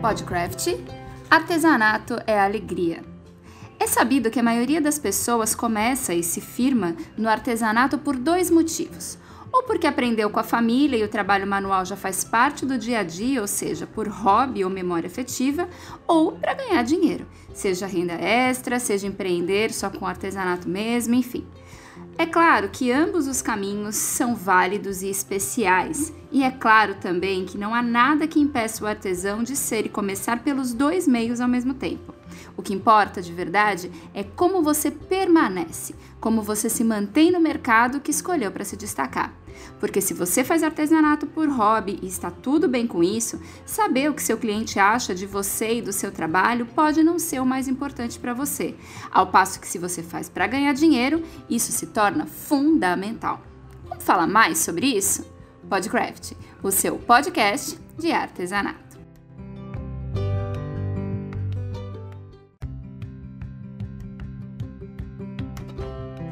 Podcraft Artesanato é alegria. É sabido que a maioria das pessoas começa e se firma no artesanato por dois motivos. Ou porque aprendeu com a família e o trabalho manual já faz parte do dia a dia, ou seja, por hobby ou memória afetiva, ou para ganhar dinheiro, seja renda extra, seja empreender só com artesanato mesmo, enfim. É claro que ambos os caminhos são válidos e especiais, e é claro também que não há nada que impeça o artesão de ser e começar pelos dois meios ao mesmo tempo. O que importa de verdade é como você permanece, como você se mantém no mercado que escolheu para se destacar. Porque se você faz artesanato por hobby e está tudo bem com isso, saber o que seu cliente acha de você e do seu trabalho pode não ser o mais importante para você. Ao passo que se você faz para ganhar dinheiro, isso se torna fundamental. Vamos falar mais sobre isso? Podcraft, o seu podcast de artesanato.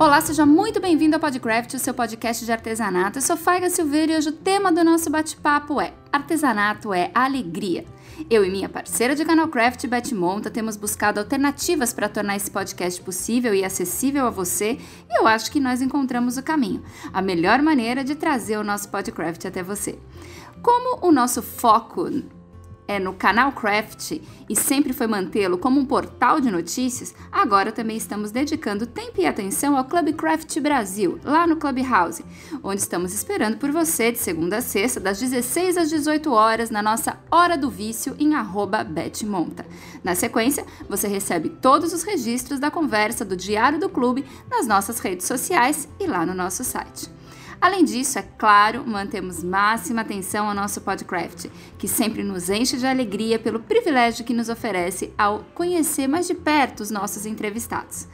Olá, seja muito bem-vindo ao Podcraft, o seu podcast de artesanato. Eu sou Faiga Silveira e hoje o tema do nosso bate-papo é Artesanato é alegria. Eu e minha parceira de canal Craft, Beth Monta, temos buscado alternativas para tornar esse podcast possível e acessível a você e eu acho que nós encontramos o caminho, a melhor maneira de trazer o nosso Podcraft até você. Como o nosso foco é no canal Craft e sempre foi mantê-lo como um portal de notícias, agora também estamos dedicando tempo e atenção ao Club Craft Brasil, lá no Clubhouse, onde estamos esperando por você de segunda a sexta, das 16 às 18 horas, na nossa Hora do Vício em betmonta. Na sequência, você recebe todos os registros da conversa do Diário do Clube nas nossas redes sociais e lá no nosso site. Além disso, é claro, mantemos máxima atenção ao nosso podcast, que sempre nos enche de alegria pelo privilégio que nos oferece ao conhecer mais de perto os nossos entrevistados.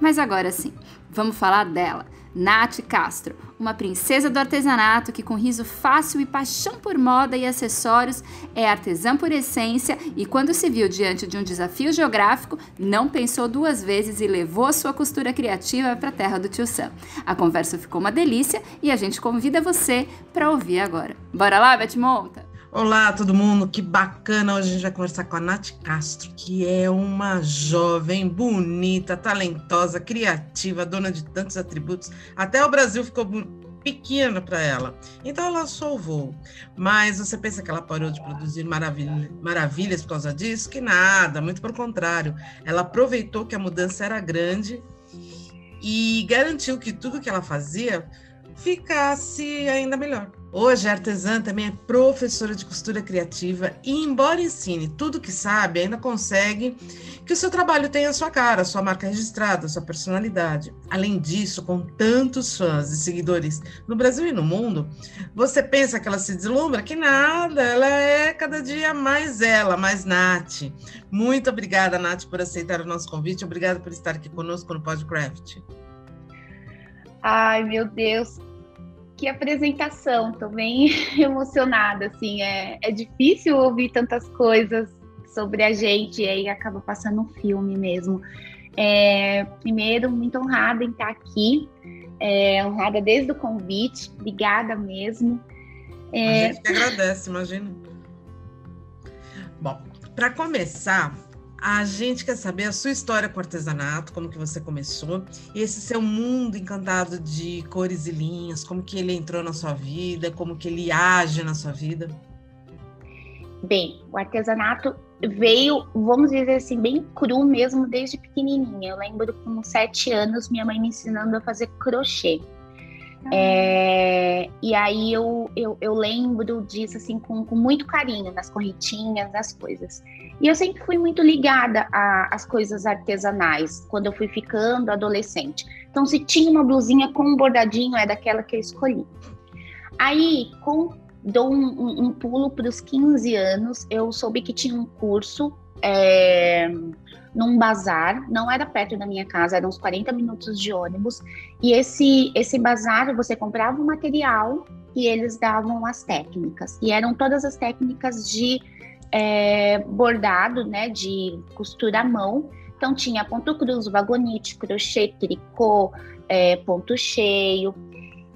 Mas agora sim, vamos falar dela Nath Castro, uma princesa do artesanato que, com riso fácil e paixão por moda e acessórios, é artesã por essência e, quando se viu diante de um desafio geográfico, não pensou duas vezes e levou sua costura criativa para a terra do tio Sam. A conversa ficou uma delícia e a gente convida você para ouvir agora. Bora lá, Beth Monta? Olá, todo mundo, que bacana! Hoje a gente vai conversar com a Nath Castro, que é uma jovem, bonita, talentosa, criativa, dona de tantos atributos. Até o Brasil ficou pequeno para ela. Então ela voo. Mas você pensa que ela parou de produzir maravilha, maravilhas por causa disso? Que nada, muito pelo contrário. Ela aproveitou que a mudança era grande e garantiu que tudo que ela fazia ficasse ainda melhor. Hoje, a artesã também é professora de costura criativa e, embora ensine tudo que sabe, ainda consegue que o seu trabalho tenha a sua cara, sua marca registrada, sua personalidade. Além disso, com tantos fãs e seguidores no Brasil e no mundo, você pensa que ela se deslumbra? Que nada, ela é cada dia mais ela, mais Nath. Muito obrigada, Nath, por aceitar o nosso convite. Obrigada por estar aqui conosco no Podcraft. Ai, meu Deus, que apresentação, tô bem emocionada, assim, é, é difícil ouvir tantas coisas sobre a gente e aí acaba passando um filme mesmo. É, primeiro, muito honrada em estar aqui, é, honrada desde o convite, obrigada mesmo. É... A gente que agradece, imagina. Bom, para começar, a gente quer saber a sua história com artesanato, como que você começou, e esse seu mundo encantado de cores e linhas, como que ele entrou na sua vida, como que ele age na sua vida. Bem, o artesanato veio, vamos dizer assim, bem cru mesmo desde pequenininha. Eu lembro com sete anos minha mãe me ensinando a fazer crochê. É, e aí eu, eu, eu, lembro disso assim com, com, muito carinho, nas correntinhas, nas coisas. E eu sempre fui muito ligada às coisas artesanais, quando eu fui ficando adolescente. Então, se tinha uma blusinha com um bordadinho, é daquela que eu escolhi. Aí, com, dou um, um, um pulo para os 15 anos, eu soube que tinha um curso é, num bazar, não era perto da minha casa, eram uns 40 minutos de ônibus. E esse, esse bazar, você comprava o material e eles davam as técnicas. E eram todas as técnicas de é, bordado, né, de costura à mão. Então tinha ponto cruz, vagonite, crochê, tricô, é, ponto cheio.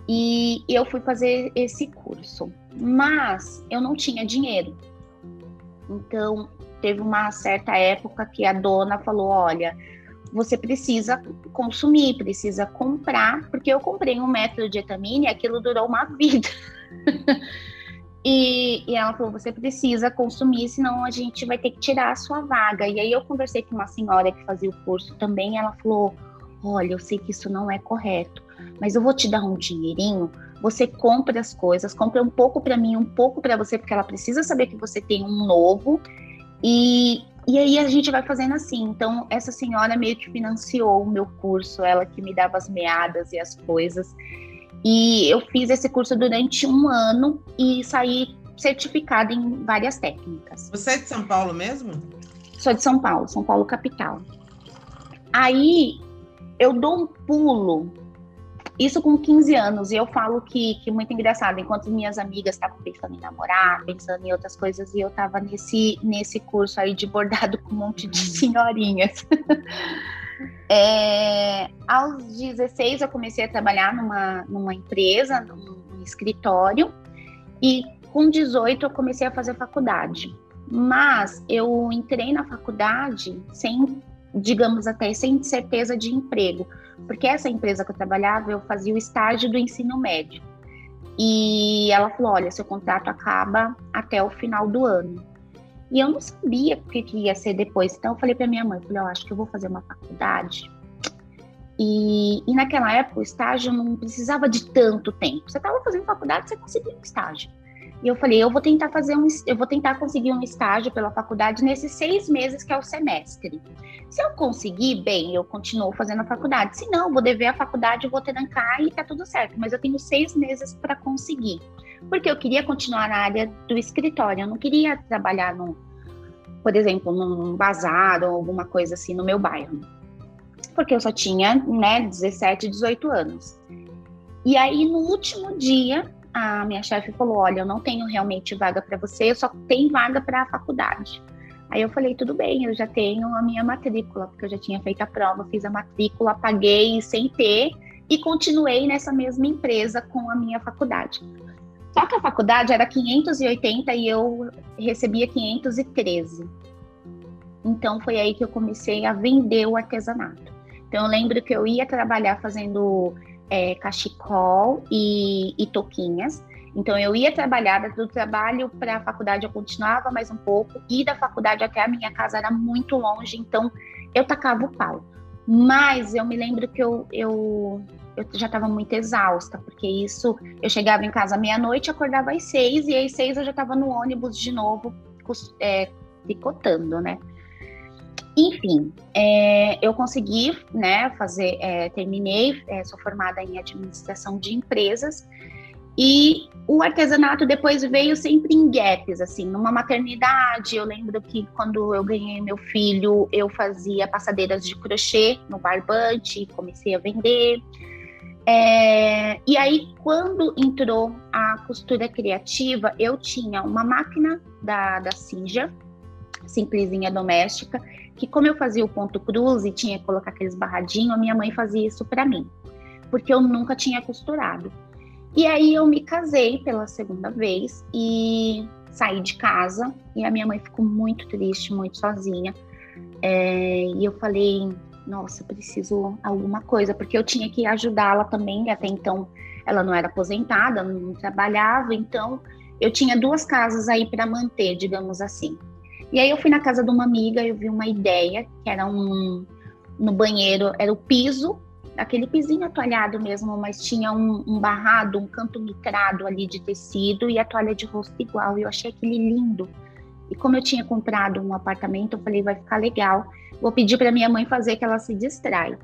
E eu fui fazer esse curso. Mas eu não tinha dinheiro. Então teve uma certa época que a dona falou: olha, você precisa consumir, precisa comprar, porque eu comprei um método de etamina e aquilo durou uma vida. E, e, ela falou: você precisa consumir, senão a gente vai ter que tirar a sua vaga. E aí eu conversei com uma senhora que fazia o curso também, ela falou: olha, eu sei que isso não é correto, mas eu vou te dar um dinheirinho você compra as coisas, compra um pouco para mim, um pouco para você, porque ela precisa saber que você tem um novo. E, e aí a gente vai fazendo assim. Então, essa senhora meio que financiou o meu curso, ela que me dava as meadas e as coisas. E eu fiz esse curso durante um ano e saí certificada em várias técnicas. Você é de São Paulo mesmo? Sou de São Paulo, São Paulo capital. Aí eu dou um pulo isso com 15 anos, e eu falo que, que muito engraçado, enquanto minhas amigas estavam pensando em namorar, pensando em outras coisas, e eu estava nesse, nesse curso aí de bordado com um monte de uhum. senhorinhas. é, aos 16 eu comecei a trabalhar numa, numa empresa, num, escritório, e com 18 eu comecei a fazer faculdade. Mas eu entrei na faculdade sem, digamos até, sem certeza de emprego porque essa empresa que eu trabalhava, eu fazia o estágio do ensino médio. E ela falou: olha, seu contrato acaba até o final do ano. E eu não sabia o que, ia ser depois. Então eu falei para minha mãe, falei, eu acho que eu vou fazer uma faculdade. E, e naquela época o estágio não precisava de tanto tempo. Você estava fazendo faculdade, você conseguia um estágio. E eu falei, eu vou tentar fazer um, eu vou tentar conseguir um estágio pela faculdade nesses seis meses que é o semestre. Se eu conseguir, bem, eu continuo fazendo a faculdade. Se não, vou dever a faculdade, vou trancar e tá tudo certo. Mas eu tenho seis meses para conseguir. Porque eu queria continuar na área do escritório. Eu não queria trabalhar no, por exemplo, num bazar ou alguma coisa assim no meu bairro. Porque eu só tinha, né, 17, 18 anos. E aí, no último dia, a minha chefe falou: Olha, eu não tenho realmente vaga para você, eu só tenho vaga para a faculdade. Aí eu falei: Tudo bem, eu já tenho a minha matrícula, porque eu já tinha feito a prova, fiz a matrícula, paguei sem ter e continuei nessa mesma empresa com a minha faculdade. Só que a faculdade era 580 e eu recebia 513. Então foi aí que eu comecei a vender o artesanato. Então eu lembro que eu ia trabalhar fazendo é, cachecol e, e toquinhas. Então eu ia trabalhar do trabalho para a faculdade eu continuava mais um pouco e da faculdade até a minha casa era muito longe, então eu tacava o pau. Mas eu me lembro que eu, eu, eu já estava muito exausta, porque isso eu chegava em casa meia-noite, acordava às seis, e às seis eu já estava no ônibus de novo, é, picotando, né? Enfim, é, eu consegui, né, fazer, é, terminei, é, sou formada em administração de empresas e o artesanato depois veio sempre em gaps, assim, numa maternidade. Eu lembro que quando eu ganhei meu filho, eu fazia passadeiras de crochê no barbante, comecei a vender. É, e aí, quando entrou a costura criativa, eu tinha uma máquina da, da Sinja, simplesinha doméstica, que como eu fazia o ponto cruz e tinha que colocar aqueles barradinhos, a minha mãe fazia isso para mim, porque eu nunca tinha costurado. E aí eu me casei pela segunda vez e saí de casa e a minha mãe ficou muito triste, muito sozinha. É, e eu falei, nossa, preciso alguma coisa, porque eu tinha que ajudá-la também. Até então ela não era aposentada, não trabalhava, então eu tinha duas casas aí para manter, digamos assim. E aí eu fui na casa de uma amiga, eu vi uma ideia, que era um no banheiro, era o piso, aquele pisinho atoalhado mesmo, mas tinha um, um barrado, um canto micrado ali de tecido e a toalha de rosto igual. E eu achei aquele lindo. E como eu tinha comprado um apartamento, eu falei, vai ficar legal. Vou pedir para minha mãe fazer que ela se distrai.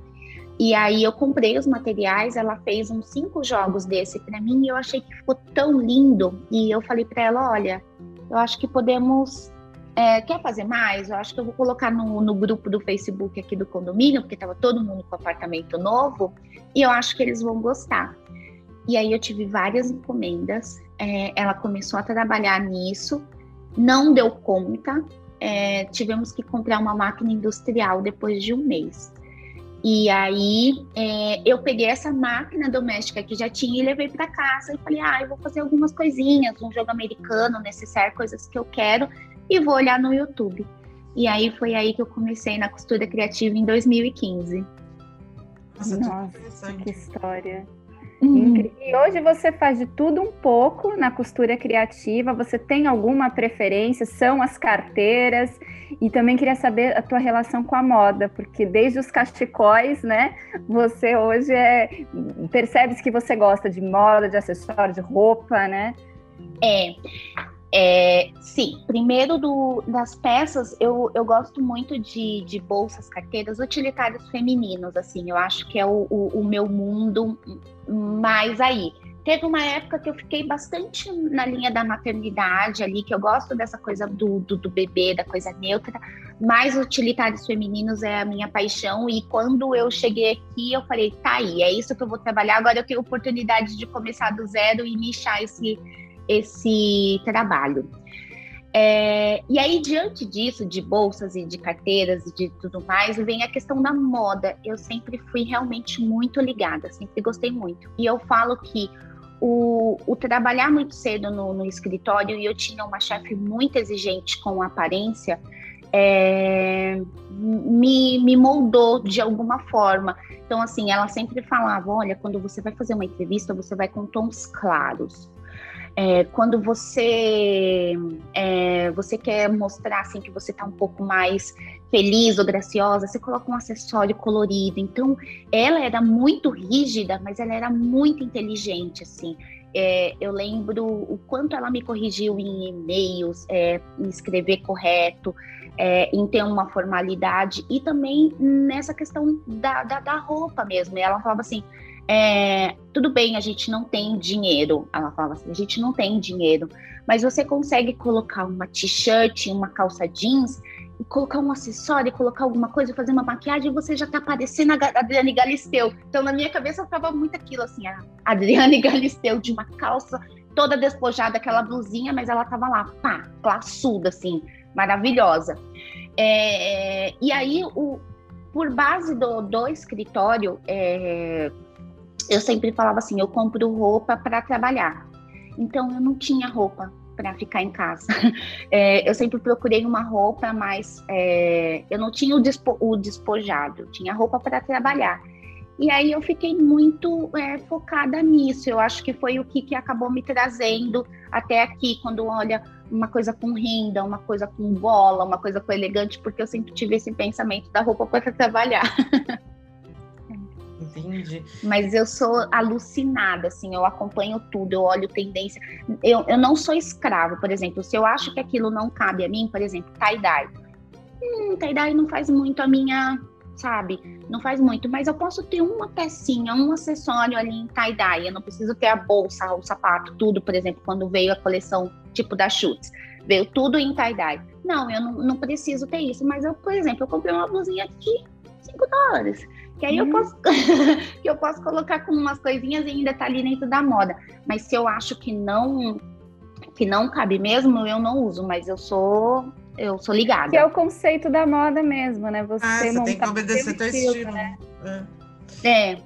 E aí eu comprei os materiais, ela fez uns cinco jogos desse para mim e eu achei que ficou tão lindo. E eu falei para ela, olha, eu acho que podemos é, quer fazer mais? Eu acho que eu vou colocar no, no grupo do Facebook aqui do condomínio, porque estava todo mundo com apartamento novo, e eu acho que eles vão gostar. E aí eu tive várias encomendas, é, ela começou a trabalhar nisso, não deu conta, é, tivemos que comprar uma máquina industrial depois de um mês. E aí é, eu peguei essa máquina doméstica que já tinha e levei para casa e falei, ah, eu vou fazer algumas coisinhas, um jogo americano, necessário, coisas que eu quero e vou olhar no YouTube. E aí foi aí que eu comecei na costura criativa em 2015. Nossa, Nossa que história. Uhum. E hoje você faz de tudo um pouco na costura criativa. Você tem alguma preferência? São as carteiras? E também queria saber a tua relação com a moda, porque desde os cachecóis, né? Você hoje é percebes que você gosta de moda, de acessório, de roupa, né? É. É, sim, primeiro do, das peças, eu, eu gosto muito de, de bolsas, carteiras utilitários femininos, assim, eu acho que é o, o, o meu mundo mais aí. Teve uma época que eu fiquei bastante na linha da maternidade ali, que eu gosto dessa coisa do, do, do, bebê, da coisa neutra, mas utilitários femininos é a minha paixão. E quando eu cheguei aqui, eu falei, tá aí, é isso que eu vou trabalhar. Agora eu tenho oportunidade de começar do zero e nichar esse, esse trabalho. É, e aí, diante disso, de bolsas e de carteiras e de tudo mais, vem a questão da moda. Eu sempre fui realmente muito ligada, sempre gostei muito. E eu falo que o, o trabalhar muito cedo no, no, escritório e eu tinha uma chefe muito exigente com aparência, é, me, me moldou de alguma forma. Então, assim, ela sempre falava: olha, quando você vai fazer uma entrevista, você vai com tons claros é, quando você é, você quer mostrar assim que você está um pouco mais feliz ou graciosa, você coloca um acessório colorido. Então, ela era muito rígida, mas ela era muito inteligente, assim. É, eu lembro o quanto ela me corrigiu em e-mails, é, em escrever correto, é, em ter uma formalidade e também nessa questão da, da, da roupa mesmo. Ela falava assim: é, tudo bem, a gente não tem dinheiro. Ela fala assim: a gente não tem dinheiro, mas você consegue colocar uma t-shirt, uma calça jeans e colocar um acessório, colocar alguma coisa, fazer uma maquiagem, e você já tá parecendo a Adriane Galisteu. Então, na minha cabeça, tava muito aquilo assim: a Adriane Galisteu de uma calça toda despojada, aquela blusinha, mas ela tava lá, pá, classuda, assim, maravilhosa. É, e aí, o, por base do, do escritório, é, eu sempre falava assim: eu compro roupa para trabalhar. Então eu não tinha roupa para ficar em casa. É, eu sempre procurei uma roupa, mas é, eu não tinha o, dispo, o despojado, tinha roupa para trabalhar. E aí eu fiquei muito é, focada nisso. Eu acho que foi o que, que acabou me trazendo até aqui, quando olha uma coisa com renda, uma coisa com bola, uma coisa com elegante, porque eu sempre tive esse pensamento da roupa para trabalhar. Entendi. Mas eu sou alucinada, assim, eu acompanho tudo, eu olho tendência. Eu, eu não sou escravo, por exemplo, se eu acho que aquilo não cabe a mim, por exemplo, tie-dye. Hum, tie-dye não faz muito a minha, sabe? Não faz muito, mas eu posso ter uma pecinha, um acessório ali em tie-dye. Eu não preciso ter a bolsa, o sapato, tudo, por exemplo, quando veio a coleção tipo da Chutes. Veio tudo em tie-dye. Não, eu não, não preciso ter isso, mas eu, por exemplo, eu comprei uma blusinha de 5 dólares. Que aí eu uhum. posso, que eu posso colocar com umas coisinhas e ainda tá ali dentro da moda. Mas se eu acho que não que não cabe mesmo, eu não uso, mas eu sou eu sou ligada. Que é o conceito da moda mesmo, né? Você, ah, você tem que obedecer teu estilo, estilo né? É. é.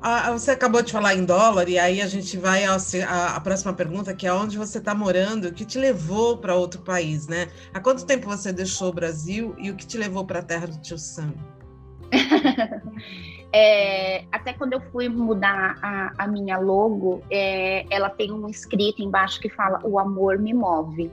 Ah, você acabou de falar em dólar, e aí a gente vai à próxima pergunta, que é onde você está morando, o que te levou para outro país, né? Há quanto tempo você deixou o Brasil e o que te levou para a terra do tio Sam? é, até quando eu fui mudar a, a minha logo, é, ela tem um escrito embaixo que fala: O amor me move.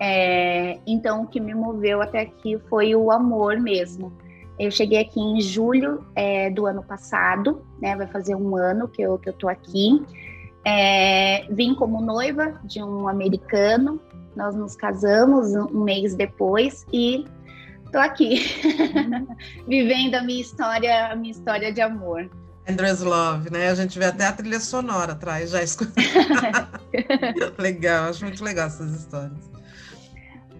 É, então, o que me moveu até aqui foi o amor mesmo. Eu cheguei aqui em julho é, do ano passado, né? Vai fazer um ano que eu, que eu tô aqui. É, vim como noiva de um americano. Nós nos casamos um mês depois e tô aqui, vivendo a minha história, a minha história de amor. Andrews Love, né? A gente vê até a trilha sonora atrás, já escuta. legal, acho muito legal essas histórias.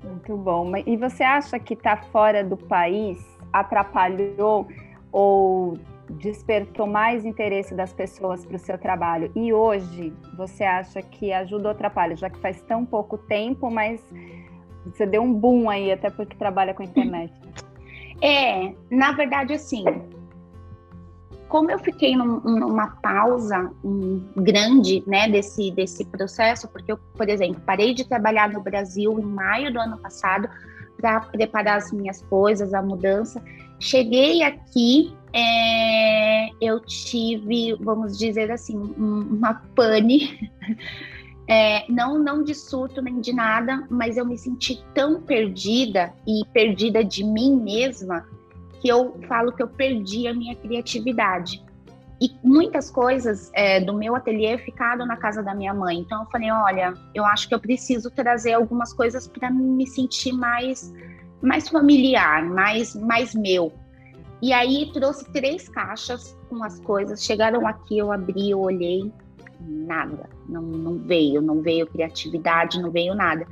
Muito bom. E você acha que estar tá fora do país atrapalhou ou despertou mais interesse das pessoas para o seu trabalho? E hoje você acha que ajuda ou atrapalha, já que faz tão pouco tempo, mas você deu um boom aí, até porque trabalha com internet. É, na verdade, assim, como eu fiquei num, numa pausa um, grande, né, desse, desse processo, porque eu, por exemplo, parei de trabalhar no Brasil em maio do ano passado, para preparar as minhas coisas, a mudança. Cheguei aqui, é, eu tive, vamos dizer assim, uma pane, é, não, não de surto nem de nada, mas eu me senti tão perdida e perdida de mim mesma que eu falo que eu perdi a minha criatividade. E muitas coisas é, do meu ateliê ficaram na casa da minha mãe. Então eu falei, olha, eu acho que eu preciso trazer algumas coisas para me sentir mais, mais familiar, mais, mais meu. E aí trouxe três caixas com as coisas. Chegaram aqui, eu abri, eu olhei, nada, não, não veio, não veio criatividade, não veio nada.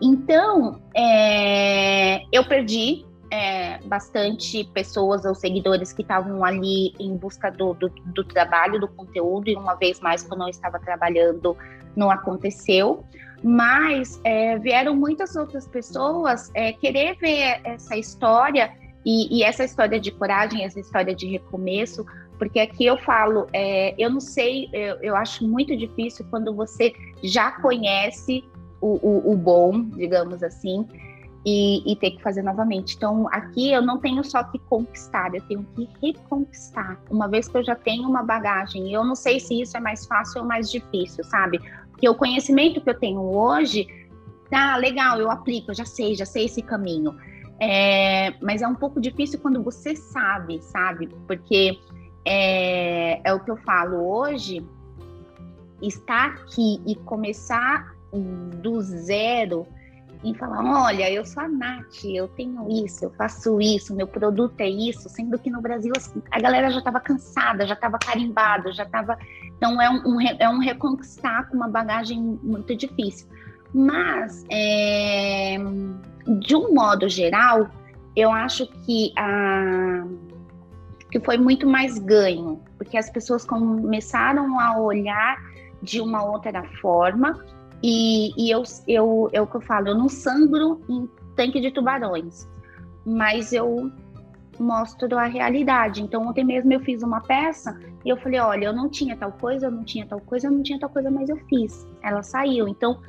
Então, é, eu perdi é, bastante pessoas ou seguidores que estavam ali em busca do, do, do, trabalho, do conteúdo, e uma vez mais, quando eu estava trabalhando, não aconteceu. Mas é, vieram muitas outras pessoas é, querer ver essa história e, e, essa história de coragem, essa história de recomeço, porque aqui eu falo, é, eu não sei, eu, eu, acho muito difícil quando você já conhece o, o, o bom, digamos assim, e, e, ter que fazer novamente. Então, aqui eu não tenho só que conquistar, eu tenho que reconquistar. Uma vez que eu já tenho uma bagagem, eu não sei se isso é mais fácil ou mais difícil, sabe? Porque o conhecimento que eu tenho hoje, tá legal, eu aplico, eu já sei, já sei esse caminho. É, mas é um pouco difícil quando você sabe, sabe? Porque é, é o que eu falo hoje, estar aqui e começar do zero e falar: olha, eu sou a Nath, eu tenho isso, eu faço isso, meu produto é isso, sendo que no Brasil assim, a galera já estava cansada, já estava carimbado, já estava. Então é um, um, é um reconquistar com uma bagagem muito difícil. Mas, é, de um modo geral, eu acho que, a, que foi muito mais ganho, porque as pessoas começaram a olhar de uma outra forma e, e eu, eu, é que eu falo, eu não sangro em tanque de tubarões, mas eu mostro a realidade. Então, ontem mesmo eu fiz uma peça e eu falei: olha, eu não tinha tal coisa, eu não tinha tal coisa, eu não tinha tal coisa, mas eu fiz. Ela saiu. Então,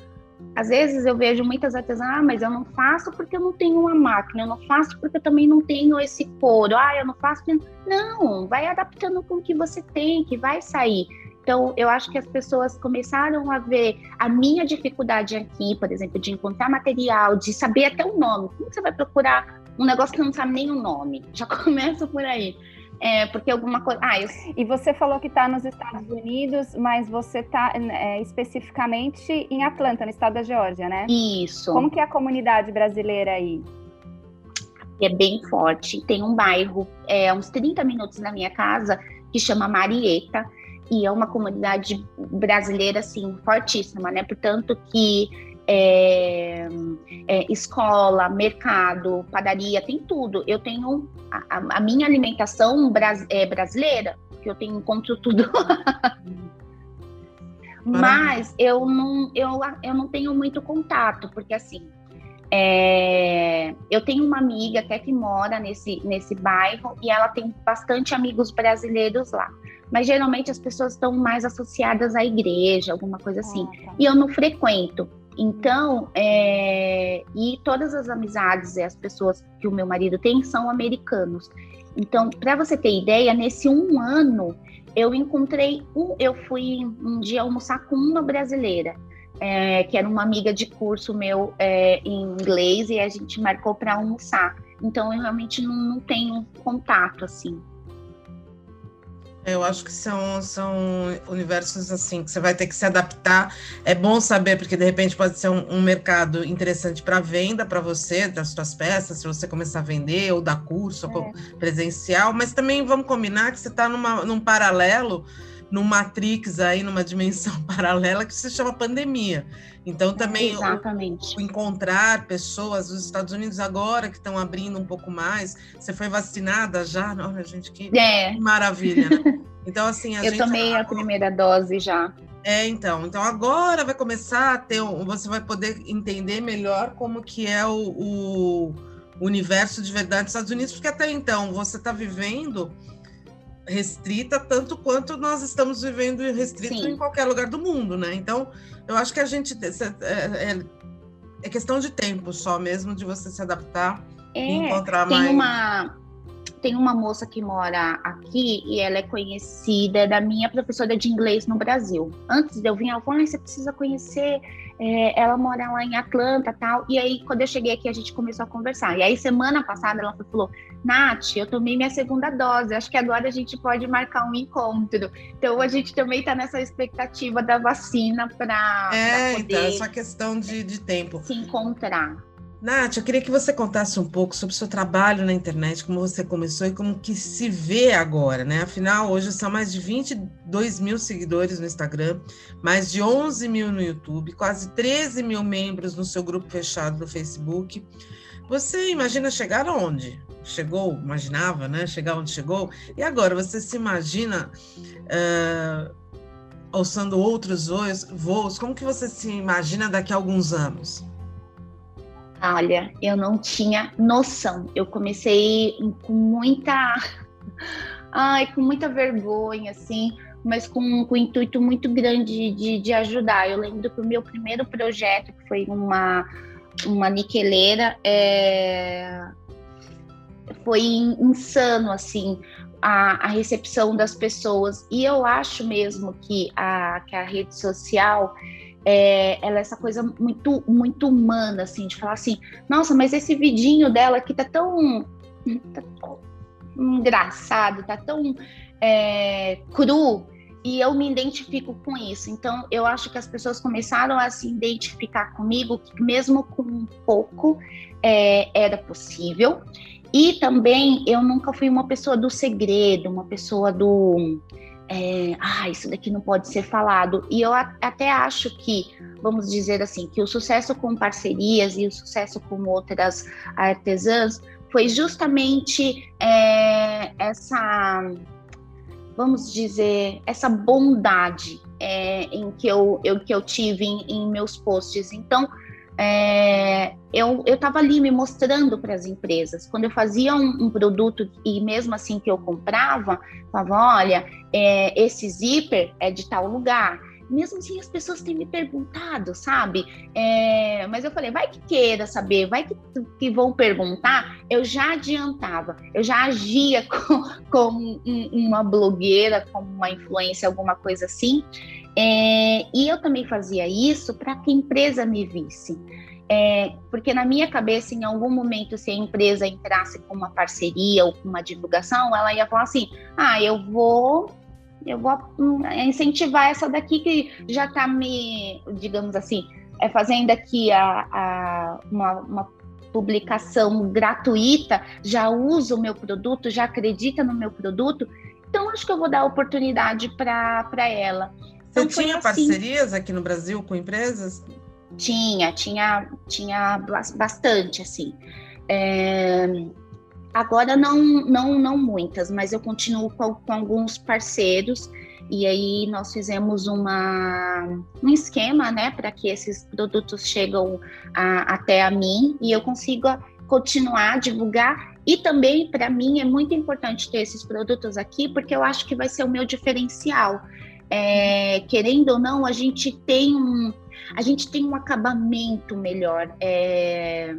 às vezes eu vejo muitas artesãs, ah, mas eu não faço porque eu não tenho uma máquina, eu não faço porque eu também não tenho esse couro, ah, eu não faço. Não, vai adaptando com o que você tem, que vai sair. Então, eu acho que as pessoas começaram a ver a minha dificuldade aqui, por exemplo, de encontrar material, de saber até o nome. Como você vai procurar um negócio que não sabe nem o nome? Já começa por aí. É, porque alguma coisa. Ah, eu... E você falou que está nos Estados Unidos, mas você está é, especificamente em Atlanta, no estado da Geórgia, né? Isso. Como que é a comunidade brasileira aí? É bem forte. Tem um bairro, é, uns 30 minutos da minha casa, que chama Marieta e é uma comunidade brasileira assim fortíssima, né? Portanto que é, é, escola, mercado, padaria, tem tudo. Eu tenho a, a minha alimentação bras, é, brasileira, que eu tenho encontro tudo. Mas eu não, eu, eu não tenho muito contato, porque assim, é, eu tenho uma amiga até que mora nesse, nesse bairro e ela tem bastante amigos brasileiros lá mas geralmente as pessoas estão mais associadas à igreja, alguma coisa assim. Ah, tá. E eu não frequento. Então, é, e todas as amizades e as pessoas que o meu marido tem são americanos. Então, para você ter ideia, nesse um ano eu encontrei um, eu fui um dia almoçar com uma brasileira, é, que era uma amiga de curso meu é, em inglês e a gente marcou para almoçar. Então, eu realmente não, não tenho contato assim. Eu acho que são, são universos assim que você vai ter que se adaptar. É bom saber, porque de repente pode ser um, um mercado interessante para venda para você, das suas peças, se você começar a vender, ou dar curso, é. presencial, mas também vamos combinar que você está num paralelo num matrix aí, numa dimensão paralela que se chama pandemia. Então também. O, o encontrar pessoas nos Estados Unidos agora que estão abrindo um pouco mais. Você foi vacinada já? Olha, gente, que, é. maravilha. Né? Então assim, a Eu gente tomei a primeira dose já. É, então. Então agora vai começar a ter, um, você vai poder entender melhor como que é o, o universo de verdade dos Estados Unidos, porque até então você está vivendo restrita tanto quanto nós estamos vivendo restrito Sim. em qualquer lugar do mundo, né? Então, eu acho que a gente é, é, é questão de tempo só mesmo, de você se adaptar é, e encontrar tem mais. Uma, tem uma moça que mora aqui e ela é conhecida da minha professora de inglês no Brasil. Antes de eu vir, ela falou: ah, você precisa conhecer. É, ela mora lá em Atlanta tal. E aí, quando eu cheguei aqui, a gente começou a conversar. E aí, semana passada, ela falou: Nath, eu tomei minha segunda dose. Acho que agora a gente pode marcar um encontro. Então, a gente também está nessa expectativa da vacina para. É, então, é só questão de, de tempo. Se encontrar. Nath, eu queria que você contasse um pouco sobre o seu trabalho na internet, como você começou e como que se vê agora, né? Afinal, hoje são mais de 22 mil seguidores no Instagram, mais de 11 mil no YouTube, quase 13 mil membros no seu grupo fechado no Facebook. Você imagina chegar aonde? Chegou, imaginava, né? Chegar onde chegou. E agora, você se imagina uh, alçando outros voos? Como que você se imagina daqui a alguns anos? Olha, eu não tinha noção. Eu comecei com muita. Ai, com muita vergonha, assim, mas com, com um intuito muito grande de, de ajudar. Eu lembro que o meu primeiro projeto, que foi uma, uma niqueleira, é... foi insano, assim, a, a, recepção das pessoas. E eu acho mesmo que a, que a rede social é, ela é essa coisa muito, muito humana, assim, de falar assim, nossa, mas esse vidinho dela aqui tá tão, tá tão engraçado, tá tão é, cru, e eu me identifico com isso. Então, eu acho que as pessoas começaram a se identificar comigo, que mesmo com um pouco é, era possível. E também eu nunca fui uma pessoa do segredo, uma pessoa do é, ah, isso daqui não pode ser falado. E eu até acho que, vamos dizer assim, que o sucesso com parcerias e o sucesso com outras artesãs foi justamente é, essa, vamos dizer, essa bondade é, em que eu, eu, que eu tive em, em meus posts. Então, é, eu estava ali me mostrando para as empresas. Quando eu fazia um, um, produto e mesmo assim que eu comprava, falava, olha, é, esse zíper é de tal lugar. Mesmo assim, as pessoas têm me perguntado, sabe? É, mas eu falei, vai que queira saber, vai que, que vão perguntar. Eu já adiantava, eu já agia como, uma blogueira, como uma influência, alguma coisa assim. É, e eu também fazia isso para que a empresa me visse. É, porque na minha cabeça, em algum momento, se a empresa entrasse com uma parceria ou com uma divulgação, ela ia falar assim: ah, eu vou, eu vou hum, incentivar essa daqui que já está me, digamos assim, é, fazendo aqui a, a uma, uma publicação gratuita, já usa o meu produto, já acredita no meu produto, então acho que eu vou dar oportunidade para ela. Você então, tinha assim. parcerias aqui no Brasil com empresas? Tinha, tinha, tinha bastante, assim. É, agora não, não, não muitas, mas eu continuo com, com, alguns parceiros. E aí nós fizemos uma, um esquema, né, para que esses produtos chegam a, até a mim e eu consiga continuar a divulgar. E também para mim é muito importante ter esses produtos aqui porque eu acho que vai ser o meu diferencial. É, querendo ou não, a gente tem um, a gente tem um acabamento melhor. É,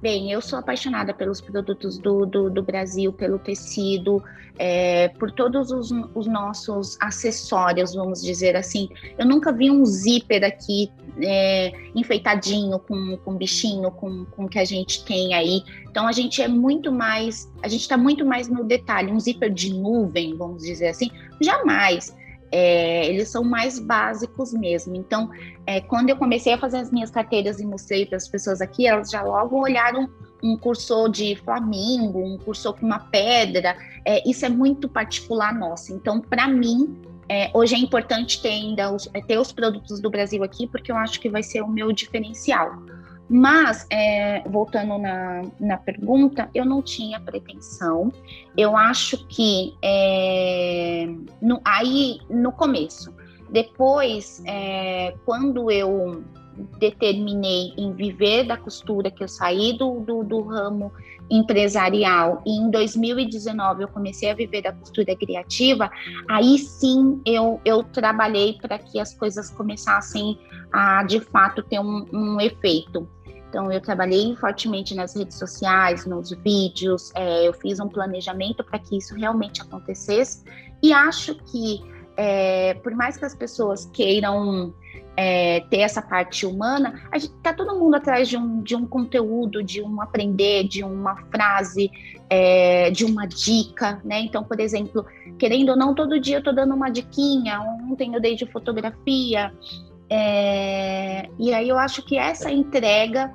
bem, eu sou apaixonada pelos produtos do, do, do Brasil, pelo tecido, é, por todos os, os, nossos acessórios, vamos dizer assim. Eu nunca vi um zíper aqui é, enfeitadinho com, com bichinho, com, com que a gente tem aí. Então a gente é muito mais, a gente está muito mais no detalhe. Um zíper de nuvem, vamos dizer assim, jamais é, eles são mais básicos mesmo. Então, é, quando eu comecei a fazer as minhas carteiras e mostrei para as pessoas aqui, elas já logo olharam um cursor de flamingo, um cursor com uma pedra. É, isso é muito particular nosso. Então, para mim, é, hoje é importante ter ainda os, é, ter os produtos do Brasil aqui, porque eu acho que vai ser o meu diferencial. Mas, é, voltando na, na pergunta, eu não tinha pretensão. Eu acho que é, no, aí no começo, depois, é, quando eu determinei em viver da costura, que eu saí do, do, do, ramo empresarial e em 2019 eu comecei a viver da costura criativa, aí sim eu, eu trabalhei para que as coisas começassem a de fato ter um, um efeito. Então, eu trabalhei fortemente nas redes sociais, nos vídeos, é, eu fiz um planejamento para que isso realmente acontecesse. E acho que, é, por mais que as pessoas queiram é, ter essa parte humana, a gente tá todo mundo atrás de um, de um conteúdo, de um aprender, de uma frase, é, de uma dica, né? Então, por exemplo, querendo ou não, todo dia eu tô dando uma diquinha, ontem eu dei de fotografia, é, e aí eu acho que essa entrega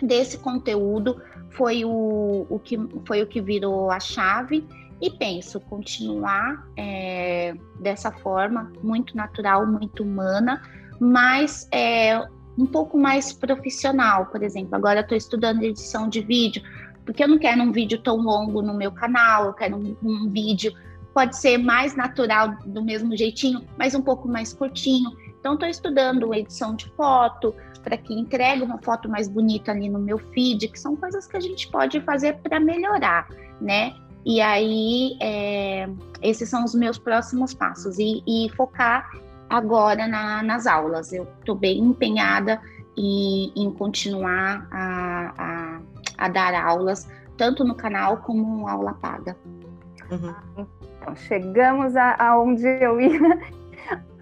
desse conteúdo foi o, o que foi o que virou a chave e penso continuar é, dessa forma muito natural, muito humana, mas é, um pouco mais profissional, por exemplo. Agora estou estudando edição de vídeo, porque eu não quero um vídeo tão longo no meu canal, eu quero um, um vídeo pode ser mais natural do mesmo jeitinho, mas um pouco mais curtinho. Então estou estudando edição de foto para que entregue uma foto mais bonita ali no meu feed, que são coisas que a gente pode fazer para melhorar, né? E aí é, esses são os meus próximos passos e, e focar agora na, nas aulas. Eu estou bem empenhada em, em continuar a, a, a, dar aulas, tanto no canal como aula paga. Uhum. Então, chegamos aonde eu ia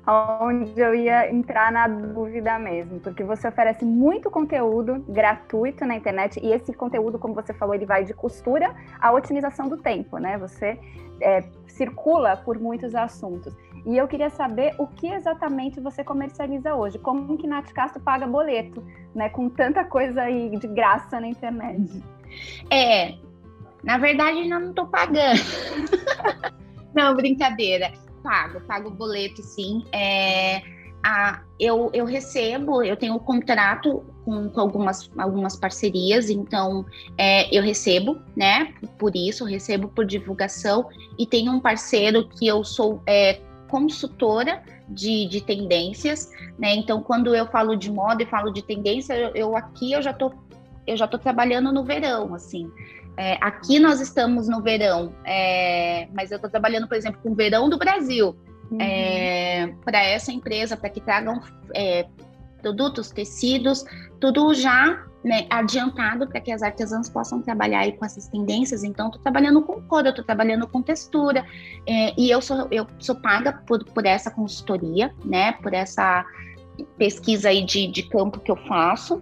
onde eu ia entrar na dúvida mesmo, porque você oferece muito conteúdo gratuito na internet e esse conteúdo, como você falou, ele vai de costura à otimização do tempo, né? Você é, circula por muitos assuntos. E eu queria saber o que exatamente você comercializa hoje, como que Nath Castro paga boleto, né? Com tanta coisa aí de graça na internet. É, na verdade, ainda não estou pagando. não, brincadeira pago, pago o boleto, sim. É, a, eu, eu recebo, eu tenho um contrato com, com, algumas, algumas parcerias, então é, eu recebo, né? Por isso, recebo por divulgação, e tenho um parceiro que eu sou é, consultora de, de tendências, né? Então, quando eu falo de moda e falo de tendência, eu, eu aqui eu já tô eu já tô trabalhando no verão, assim. É, aqui nós estamos no verão, é, mas eu estou trabalhando, por exemplo, com o verão do Brasil. Uhum. É, para essa empresa, para que tragam é, produtos, tecidos, tudo já né, adiantado para que as artesãs possam trabalhar aí com essas tendências. Então, estou trabalhando com cor, estou trabalhando com textura, é, e eu sou, eu sou paga por, por essa consultoria, né, por essa pesquisa aí de, de campo que eu faço.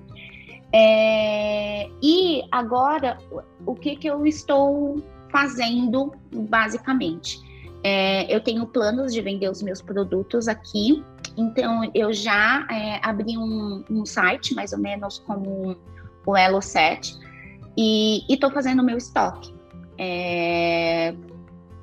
É, e agora, o que, que eu estou fazendo basicamente? É, eu tenho planos de vender os meus produtos aqui, então eu já é, abri um, um, site, mais ou menos como o Elo7, e estou fazendo o meu estoque. É,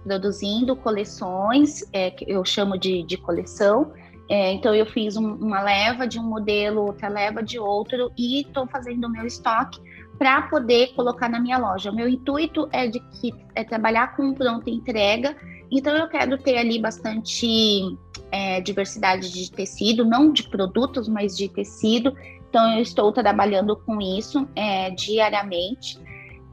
produzindo coleções, é, que eu chamo de, de coleção, é, então eu fiz um, uma leva de um modelo, outra leva de outro e estou fazendo o meu estoque para poder colocar na minha loja. O meu intuito é de que é trabalhar com pronta entrega, então eu quero ter ali bastante é, diversidade de tecido, não de produtos, mas de tecido. Então eu estou trabalhando com isso é, diariamente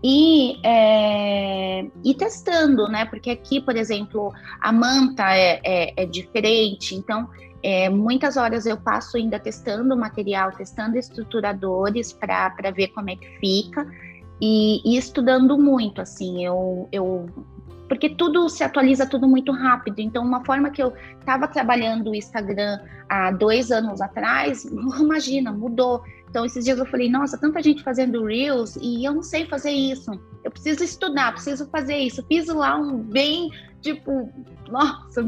e, é, e testando, né? Porque aqui, por exemplo, a manta é, é, é diferente, então é, muitas horas eu passo ainda testando o material, testando estruturadores para ver como é que fica e, e, estudando muito, assim, eu, eu porque tudo se atualiza tudo muito rápido. Então, uma forma que eu estava trabalhando o Instagram há dois anos atrás, imagina, mudou. Então, esses dias eu falei, nossa, tanta gente fazendo Reels e eu não sei fazer isso. Eu preciso estudar, preciso fazer isso. Fiz lá um bem, tipo, nossa,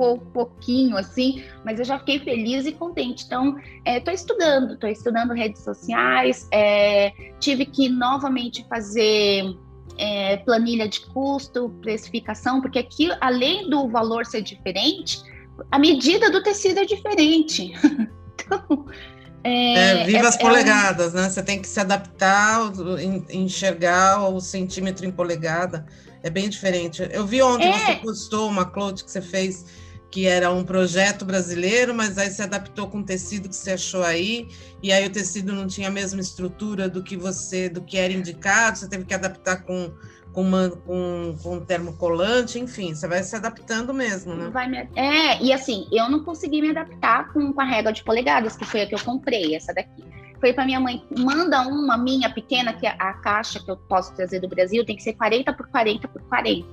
bem pouquinho assim, mas eu já fiquei feliz e contente. Então, estou é, estudando, estou estudando redes sociais, é, tive que novamente fazer é, planilha de custo, precificação, porque aqui, além do valor ser diferente, a medida do tecido é diferente. então, é, é, viva é, as polegadas, né? Você tem que se adaptar, enxergar o centímetro em polegada. É bem diferente. Eu vi ontem é. você postou uma clote que você fez que era um projeto brasileiro, mas aí se adaptou com o tecido que você achou aí, e aí o tecido não tinha a mesma estrutura do que você, do que era indicado, você teve que adaptar com com, uma, com, com termocolante, enfim, você vai se adaptando mesmo, né? Vai me... É, e assim, eu não consegui me adaptar com, com a régua de polegadas, que foi a que eu comprei, essa daqui. Falei para minha mãe, manda uma minha pequena, que é a caixa que eu posso trazer do Brasil tem que ser 40 por 40 por 40.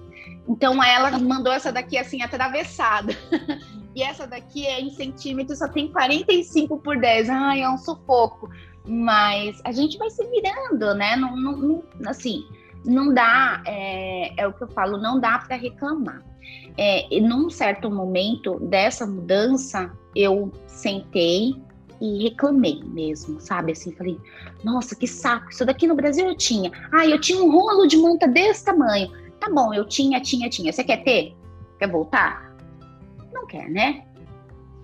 Então ela mandou essa daqui assim, atravessada. e essa daqui é em centímetros, só tem 45 por 10. Ai, é um sufoco. Mas a gente vai se virando, né? Não, não, não assim, não dá, é, é, o que eu falo, não dá para reclamar. É, e num certo momento dessa mudança, eu sentei e reclamei mesmo, sabe? Assim, falei, nossa, que saco, isso daqui no Brasil eu tinha. Ah, eu tinha um rolo de manta desse tamanho. Tá bom, eu tinha, tinha, tinha. Você quer ter? Quer voltar? Não quer, né?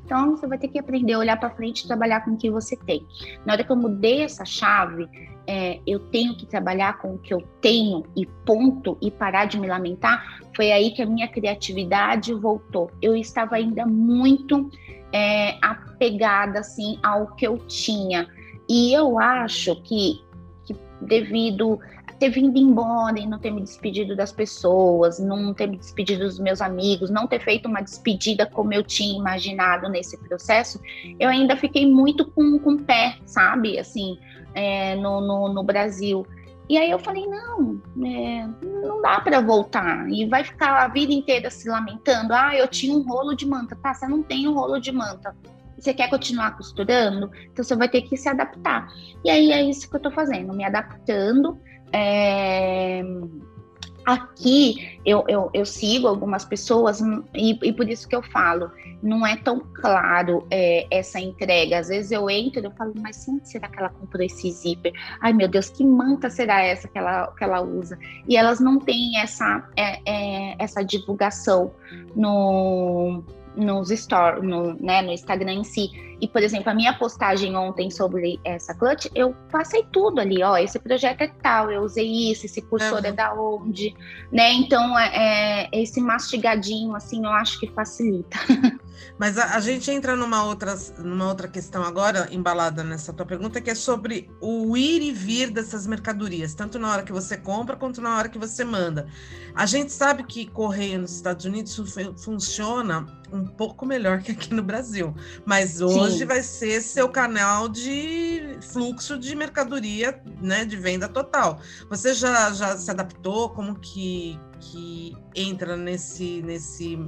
Então você vai ter que aprender a olhar para frente e trabalhar com o que você tem. Na hora que eu mudei essa chave, é, eu tenho que trabalhar com o que eu tenho e ponto e parar de me lamentar. Foi aí que a minha criatividade voltou. Eu estava ainda muito é, apegada assim ao que eu tinha e eu acho que, que devido ter vindo embora e não ter me despedido das pessoas, não ter me despedido dos meus amigos, não ter feito uma despedida como eu tinha imaginado nesse processo, eu ainda fiquei muito com, com o pé, sabe? Assim, é, no, no, no, Brasil. E aí eu falei, não, é, não dá para voltar. E vai ficar a vida inteira se lamentando. Ah, eu tinha um rolo de manta. Tá, você não tem um rolo de manta. Você quer continuar costurando? Então você vai ter que se adaptar. E aí é isso que eu tô fazendo, me adaptando é, aqui eu, eu, eu, sigo algumas pessoas e, e, por isso que eu falo, não é tão claro é, essa entrega. Às vezes eu entro e falo, mas onde será que ela comprou esse zíper? Ai meu Deus, que manta será essa que ela, que ela usa? E elas não têm essa, é, é essa divulgação no nos stories, no, né, no Instagram em si. E, por exemplo, a minha postagem ontem sobre essa clutch, eu passei tudo ali, ó, esse projeto é tal, eu usei isso, esse cursor uhum. é da onde, né? Então, é, é, esse mastigadinho, assim, eu acho que facilita. Mas a, a, gente entra numa outra, numa outra questão agora, embalada nessa tua pergunta, que é sobre o ir e vir dessas mercadorias, tanto na hora que você compra quanto na hora que você manda. A gente sabe que correio nos Estados Unidos funciona um pouco melhor que aqui no Brasil, mas hoje Sim. vai ser seu canal de fluxo de mercadoria, né, de venda total. Você já, já se adaptou? Como que, que entra nesse, nesse,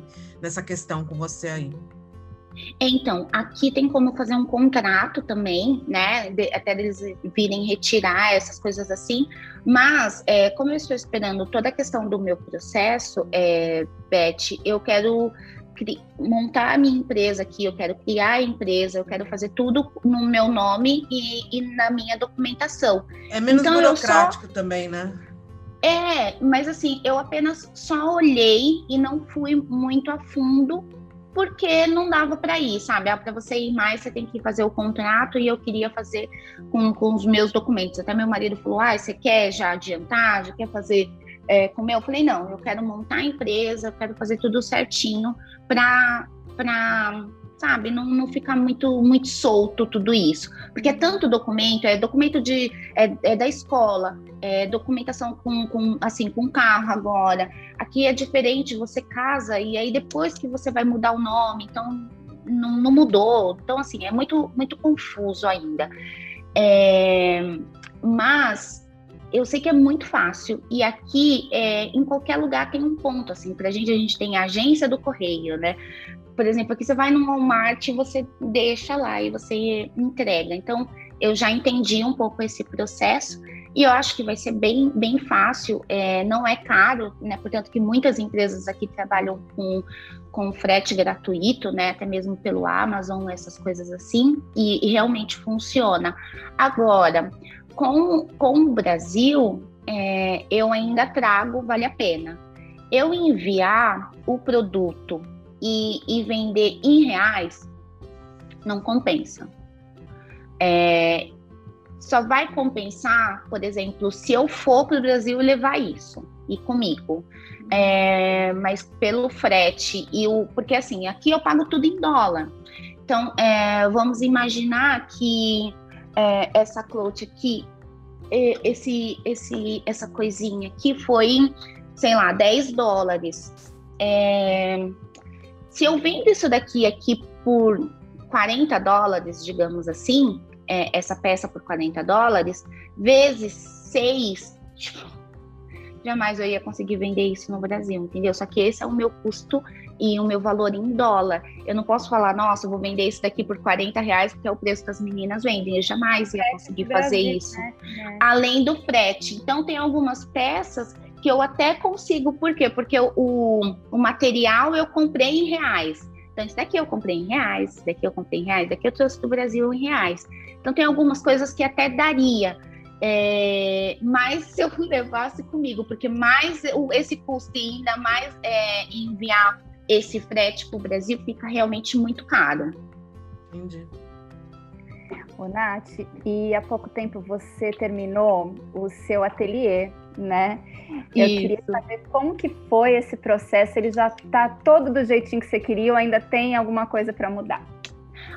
nessa questão com você aí? Então, aqui tem como fazer um contrato também, né? De, até eles virem retirar essas coisas assim. Mas, é, como eu estou esperando toda a questão do meu processo, é, Beth, eu quero montar a minha empresa aqui, eu quero criar a empresa, eu quero fazer tudo no meu nome e, e na minha documentação. É menos então, burocrático só... também, né? É, mas assim, eu apenas só olhei e não fui muito a fundo porque não dava para ir, sabe? Ah, para você ir mais, você tem que fazer o contrato e eu queria fazer com, com os meus documentos. Até meu marido falou: ah, você quer já adiantar, já quer fazer é, com meu? Eu falei: não, eu quero montar a empresa, eu quero fazer tudo certinho para sabe, não, não ficar muito, muito solto tudo isso. Porque é tanto documento, é documento de, é, é da escola, é documentação com, com, assim, com carro agora. Aqui é diferente, você casa e aí depois que você vai mudar o nome, então não, não mudou. Então, assim, é muito, muito confuso ainda. É, mas eu sei que é muito fácil e aqui é, em qualquer lugar tem um ponto assim para a gente a gente tem a agência do correio né por exemplo, aqui você vai no Walmart e você deixa lá e você entrega. Então, eu já entendi um pouco esse processo e eu acho que vai ser bem, bem fácil, é, não é caro, né? Portanto, que muitas empresas aqui trabalham com, com frete gratuito, né? Até mesmo pelo Amazon, essas coisas assim, e, e realmente funciona. Agora, com, com o Brasil, é, eu ainda trago, vale a pena. Eu enviar o produto e, e vender em reais, não compensa. É, só vai compensar, por exemplo, se eu for para o Brasil levar isso e comigo. É, mas pelo frete e o. Porque assim, aqui eu pago tudo em dólar. Então, é, vamos imaginar que é, essa clote aqui, esse, esse, essa coisinha aqui foi, sei lá, 10 dólares. É, se eu vendo isso daqui aqui por 40 dólares, digamos assim, é, essa peça por 40 dólares, vezes seis, tipo, jamais eu ia conseguir vender isso no Brasil, entendeu? Só que esse é o meu custo e o meu valor em dólar. Eu não posso falar, nossa, eu vou vender isso daqui por 40 reais, porque é o preço que as meninas vendem. Eu jamais ia conseguir fazer isso. Né? É. Além do frete. Então, tem algumas peças que eu até consigo, por quê? Porque o, o material eu comprei em reais. Então, esse daqui eu comprei em reais, esse daqui eu comprei em reais, daqui eu trouxe do Brasil em reais. Então, tem algumas coisas que até daria. É, mais se eu levasse comigo, porque mais esse custo e ainda mais é, enviar esse frete para o Brasil fica realmente muito caro. Entendi. Ô, Nath, e há pouco tempo você terminou o seu ateliê, né? Eu Isso. queria saber como que foi esse processo. Ele já está todo do jeitinho que você queria ou ainda tem alguma coisa para mudar?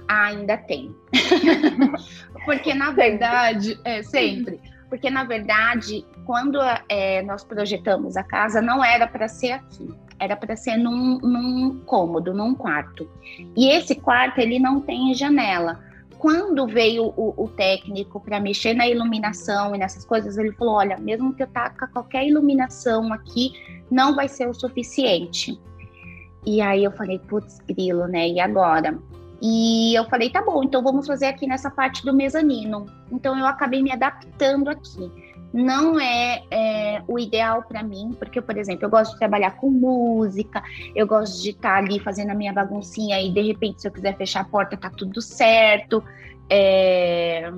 ainda tem. Porque, na verdade, é, sempre. Porque, na verdade, quando é, nós projetamos a casa, não era para ser aqui. Era para ser num, num cômodo, num quarto. E esse quarto, ele não tem janela quando veio o, o técnico para mexer na iluminação e nessas coisas, ele falou: olha, mesmo que eu taca qualquer iluminação aqui, não vai ser o suficiente. E aí eu falei: putz, grilo, né? E agora? E eu falei, tá bom, então vamos fazer aqui nessa parte do mezanino. Então eu acabei me adaptando aqui. Não é, é o ideal para mim, porque, por exemplo, eu gosto de trabalhar com música, eu gosto de estar tá ali fazendo a minha baguncinha e de repente, se eu quiser fechar a porta, tá tudo certo. É...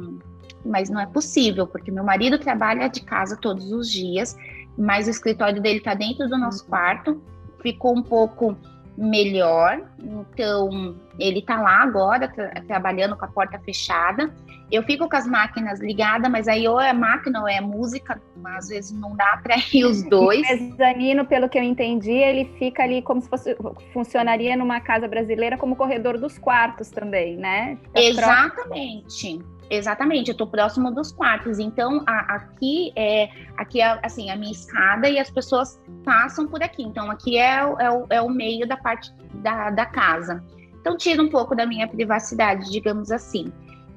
Mas não é possível, porque meu marido trabalha de casa todos os dias, mas o escritório dele tá dentro do nosso quarto. Ficou um pouco melhor. Então, ele tá lá agora, tra trabalhando com a porta fechada. Eu fico com as máquinas ligadas, mas aí ou é máquina ou é música, às vezes não dá para ir os dois. O mezanino, pelo que eu entendi, ele fica ali como se fosse funcionaria numa casa brasileira como corredor dos quartos também, né? Exatamente. Exatamente, eu estou próximo dos quartos. Então, a, aqui é aqui é assim a minha escada e as pessoas passam por aqui. Então, aqui é, é, o, é o meio da parte da, da casa. Então, tira um pouco da minha privacidade, digamos assim.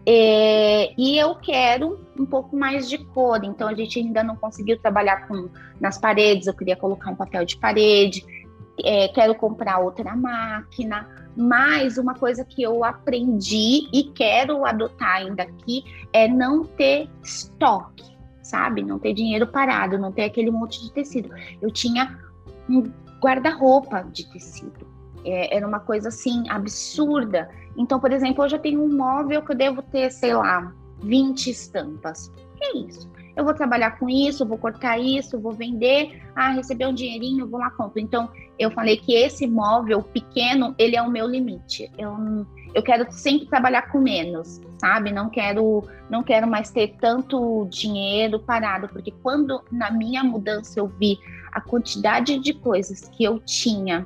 É, e eu quero um pouco mais de cor, então a gente ainda não conseguiu trabalhar com nas paredes. Eu queria colocar um papel de parede, é, quero comprar outra máquina. Mas uma coisa que eu aprendi e quero adotar ainda aqui é não ter estoque, sabe? Não ter dinheiro parado, não ter aquele monte de tecido. Eu tinha um guarda-roupa de tecido. É, era uma coisa assim absurda. Então, por exemplo, hoje eu tenho um móvel que eu devo ter, sei lá, 20 estampas. É isso? Eu vou trabalhar com isso, vou cortar isso, vou vender, ah, receber um dinheirinho, vou lá compro. Então, eu falei que esse móvel pequeno, ele é o meu limite. Eu, eu quero sempre trabalhar com menos, sabe? Não quero, não quero mais ter tanto dinheiro parado, porque quando na minha mudança eu vi a quantidade de coisas que eu tinha,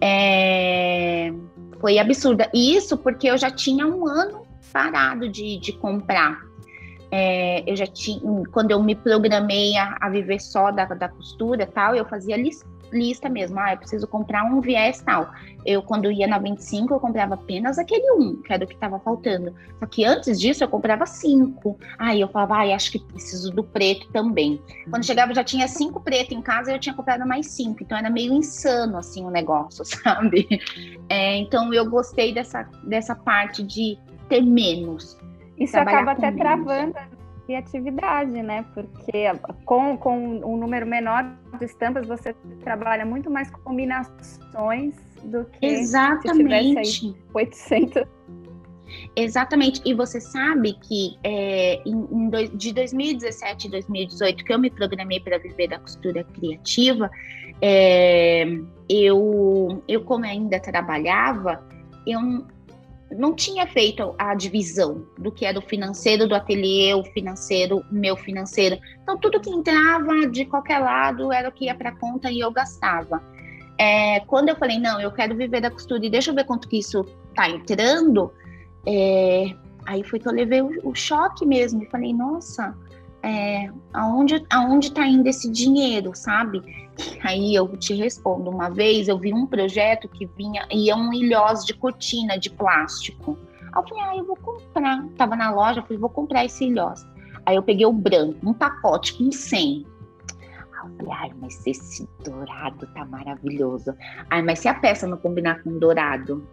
é, foi absurda. E isso porque eu já tinha um ano parado de, de comprar. É, eu já tinha, quando eu me programei a, a viver só da, da costura tal, eu fazia lista, lista mesmo. Ah, eu preciso comprar um viés tal. Eu, quando ia na 25, eu comprava apenas aquele um, que era o que estava faltando. Só que antes disso, eu comprava cinco. Aí eu falava, ah, acho que preciso do preto também. Quando chegava, já tinha cinco preto em casa, eu tinha comprado mais cinco. Então era meio insano, assim, o negócio, sabe? É, então eu gostei dessa, dessa parte de ter menos. Isso acaba até travando a criatividade, né? Porque com, com um número menor de estampas, você trabalha muito mais combinações do que Exatamente. se tivesse aí 800. Exatamente, e você sabe que é, em, em do, de 2017 e 2018, que eu me programei para viver da costura criativa, é, eu, eu, como ainda trabalhava, eu não tinha feito a divisão do que era o financeiro do ateliê, o financeiro, meu financeiro. Então, tudo que entrava de qualquer lado era o que ia para a conta e eu gastava. É, quando eu falei, não, eu quero viver da costura e deixa eu ver quanto que isso está entrando, é, aí foi que eu levei o, o choque mesmo e falei, nossa, é, aonde aonde está indo esse dinheiro, sabe? Aí eu te respondo. Uma vez eu vi um projeto que vinha ia um ilhós de cortina de plástico. Eu falei, ah, eu vou comprar. Tava na loja, falei, vou comprar esse ilhós. Aí eu peguei o branco, um pacote com 100. Aí eu falei, ai, mas esse dourado tá maravilhoso. Ai, mas se a peça não combinar com dourado,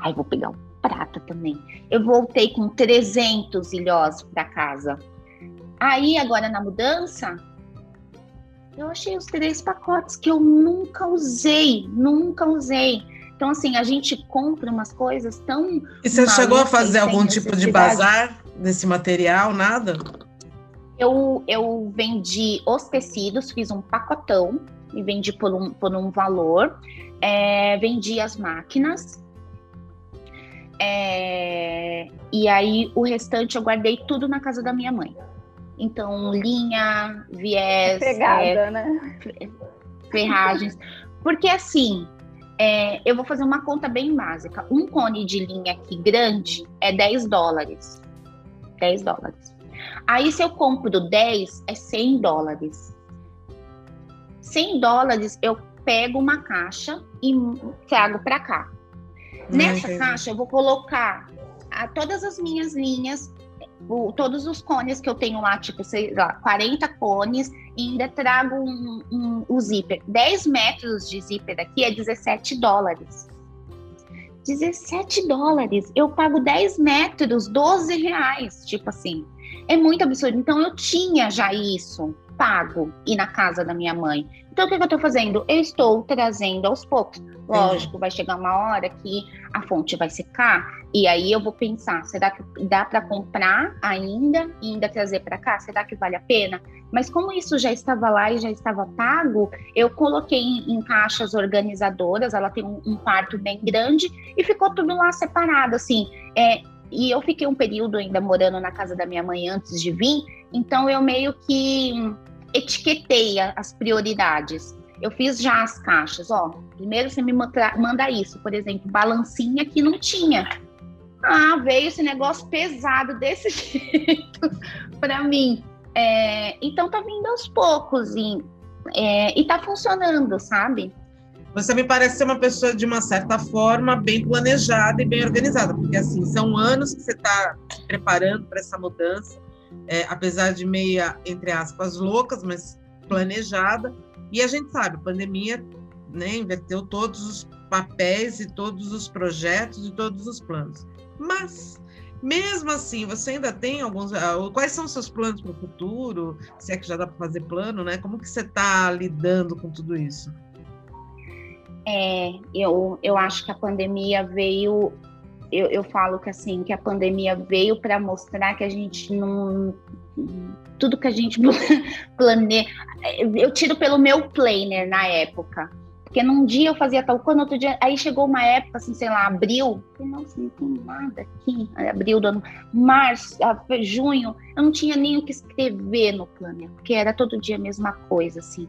aí vou pegar um prata também. Eu voltei com 300 ilhós para casa. Aí, agora na mudança, eu achei os três pacotes que eu nunca usei, nunca usei. Então, assim, a gente compra umas coisas tão. E você chegou a fazer algum tipo de bazar desse material? Nada? Eu, eu vendi os tecidos, fiz um pacotão e vendi por um, por um valor. É, vendi as máquinas. É, e aí o restante eu guardei tudo na casa da minha mãe. Então, linha, viés. Pegada, é, né? Ferragens. Porque assim, é, eu vou fazer uma conta bem básica. Um cone de linha aqui grande é 10 dólares. 10 dólares. Aí, se eu compro 10, é 100 dólares. 100 dólares, eu pego uma caixa e trago para cá. Nessa caixa, eu vou colocar a, todas as minhas linhas o, todos os cones que eu tenho lá, tipo, sei lá, 40 cones, e ainda trago um, um, um zíper. 10 metros de zíper aqui é 17 dólares. 17 dólares. Eu pago 10 metros, 12 reais. Tipo assim, é muito absurdo. Então eu tinha já isso pago e na casa da minha mãe. Então, o que, eu estou fazendo? Eu estou trazendo aos poucos. Lógico, vai chegar uma hora que a fonte vai secar e aí eu vou pensar: será que dá para comprar ainda e ainda trazer para cá? Será que vale a pena? Mas como isso já estava lá e já estava pago, eu coloquei em, em caixas organizadoras. Ela tem um, um, quarto bem grande e ficou tudo lá separado, assim. É, e eu fiquei um período ainda morando na casa da minha mãe antes de vir, então eu meio que etiquetei as prioridades. Eu fiz já as caixas, ó. Primeiro você me manda isso, por exemplo, balancinha que não tinha. Ah, veio esse negócio pesado desse jeito para mim. É, então tá vindo aos poucos e, é, e tá funcionando, sabe? Você me parece ser uma pessoa de uma certa forma bem planejada e bem organizada, porque assim são anos que você está preparando para essa mudança, é, apesar de meia entre aspas loucas, mas planejada. E a gente sabe, a pandemia né, inverteu todos os papéis e todos os projetos e todos os planos. Mas, mesmo assim, você ainda tem alguns. Ah, quais são seus planos para o futuro? Se é que já dá para fazer plano, né? Como que você está lidando com tudo isso? É, eu, eu acho que a pandemia veio. Eu, eu falo que assim, que a pandemia veio para mostrar que a gente não. Tudo que a gente planeja. Eu tiro pelo meu planner na época porque num dia eu fazia tal coisa, no outro dia. Aí chegou uma época, assim, sei lá, abril. Eu nossa, não tem nada aqui. Abril do ano. Março, junho, eu não tinha nem o que escrever no planner, porque era todo dia a mesma coisa, assim.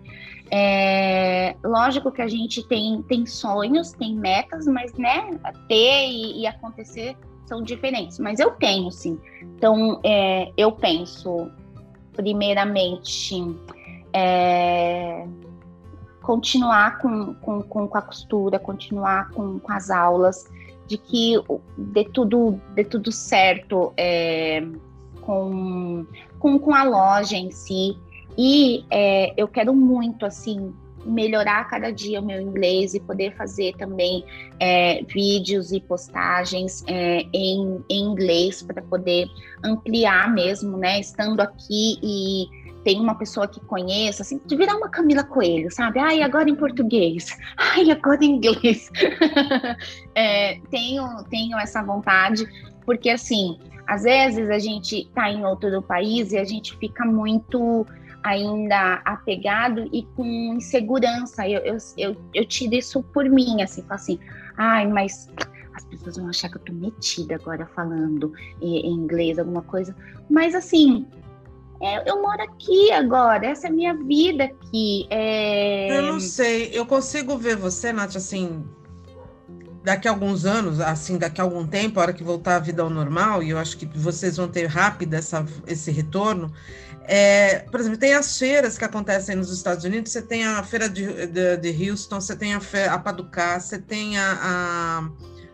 É, lógico que a gente tem, tem sonhos, tem metas, mas, né, ter e, e acontecer são diferentes. Mas eu tenho, sim. Então, é, eu penso, primeiramente, é, continuar com, com, com, a costura, continuar com, com as aulas, de que dê tudo, dê tudo certo é, com, com, com a loja em si. E é, eu quero muito, assim, melhorar cada dia o meu inglês e poder fazer também é, vídeos e postagens é, em, em, inglês para poder ampliar mesmo, né? Estando aqui e tem uma pessoa que conheça, assim, de virar uma Camila Coelho, sabe? Ai, agora em português, ai, agora em inglês. é, tenho, tenho essa vontade, porque assim, às vezes a gente tá em outro país e a gente fica muito ainda apegado e com insegurança. Eu, eu, eu, eu tiro isso por mim, assim, falo assim, ai, mas as pessoas vão achar que eu tô metida agora falando em inglês, alguma coisa. Mas assim, é, eu moro aqui agora, essa é a minha vida aqui. É... Eu não sei, eu consigo ver você, Nath, assim, daqui a alguns anos, assim, daqui a algum tempo, a hora que voltar a vida ao normal, e eu acho que vocês vão ter rápido essa, esse retorno. É, por exemplo, tem as feiras que acontecem nos Estados Unidos, você tem a feira de, de, de Houston, você tem a, feira, a Paducah, você tem a, a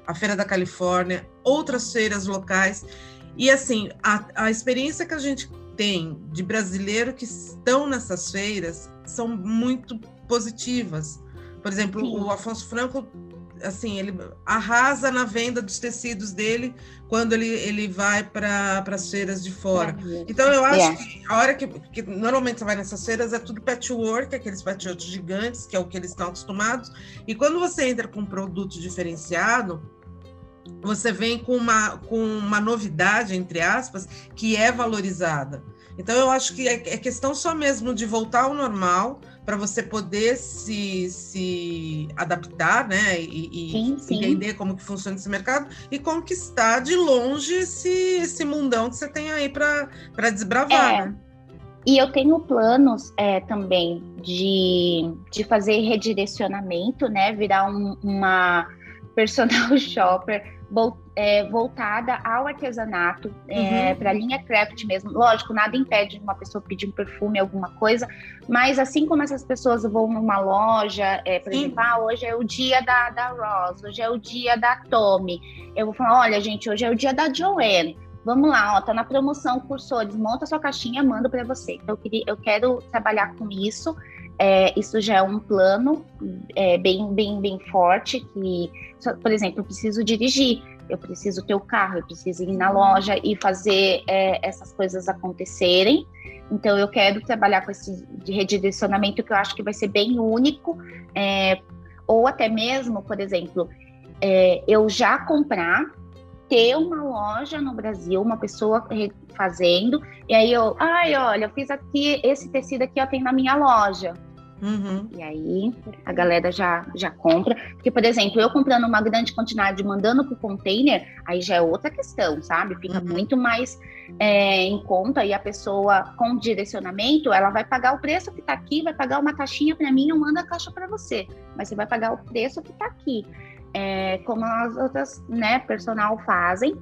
a Feira da Califórnia, outras feiras locais. E assim, a, a experiência que a gente tem de brasileiro que estão nessas feiras são muito positivas. Por exemplo, Sim. o Afonso Franco assim, ele arrasa na venda dos tecidos dele quando ele, ele vai para as feiras de fora. Então, eu acho yeah. que a hora que, que, normalmente você vai nessas feiras é tudo patchwork, aqueles patchworks gigantes, que é o que eles estão acostumados. E quando você entra com um produto diferenciado, você vem com uma, com uma novidade, entre aspas, que é valorizada. Então, eu acho que é, é questão só mesmo de voltar ao normal, para você poder se, se adaptar, né? E, e sim, sim. entender como que funciona esse mercado e conquistar de longe esse, esse mundão que você tem aí para desbravar, é. né? E eu tenho planos é, também de, de fazer redirecionamento, né? Virar um, uma personal shopper é, voltada ao artesanato, é, uhum. para a linha craft mesmo. Lógico, nada impede uma pessoa pedir um perfume, alguma coisa, mas assim como essas pessoas vão numa loja, é, por Sim. exemplo, ah, hoje é o dia da, da Ross, hoje é o dia da Tommy, eu vou falar, olha, gente, hoje é o dia da Joanne. Vamos lá, ó, tá na promoção cursores, monta sua caixinha, mando para você. Então, eu, queria, eu quero trabalhar com isso. É, isso já é um plano é, bem, bem, bem forte que, por exemplo, eu preciso dirigir, eu preciso ter o carro, eu preciso ir na loja e fazer é, essas coisas acontecerem. Então, eu quero trabalhar com esse redirecionamento que eu acho que vai ser bem único, é, ou até mesmo, por exemplo, é, eu já comprar, ter uma loja no Brasil, uma pessoa fazendo, e aí eu, ai, olha, eu fiz aqui, esse tecido aqui eu tenho na minha loja. Uhum. E aí a galera já, já compra. Porque, por exemplo, eu comprando uma grande quantidade mandando para o container, aí já é outra questão, sabe? Fica uhum. muito mais é, em conta e a pessoa com direcionamento, ela vai pagar o preço que está aqui, vai pagar uma taxinha para mim, eu mando a caixa para você. Mas você vai pagar o preço que está aqui. É, como as outras, né, personal fazem.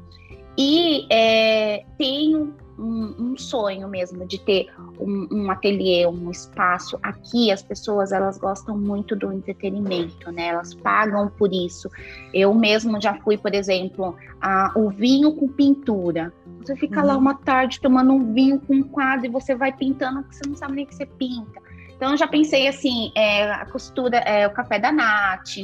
E é, tenho um, um, sonho mesmo de ter um, um ateliê, um espaço aqui. As pessoas elas gostam muito do entretenimento, né? Elas pagam por isso. Eu mesmo já fui, por exemplo, a, o vinho com pintura. Você fica uhum. lá uma tarde tomando um vinho com um quadro e você vai pintando porque você não sabe nem que você pinta. Então eu já pensei assim, é, a costura, é, o café da Nath,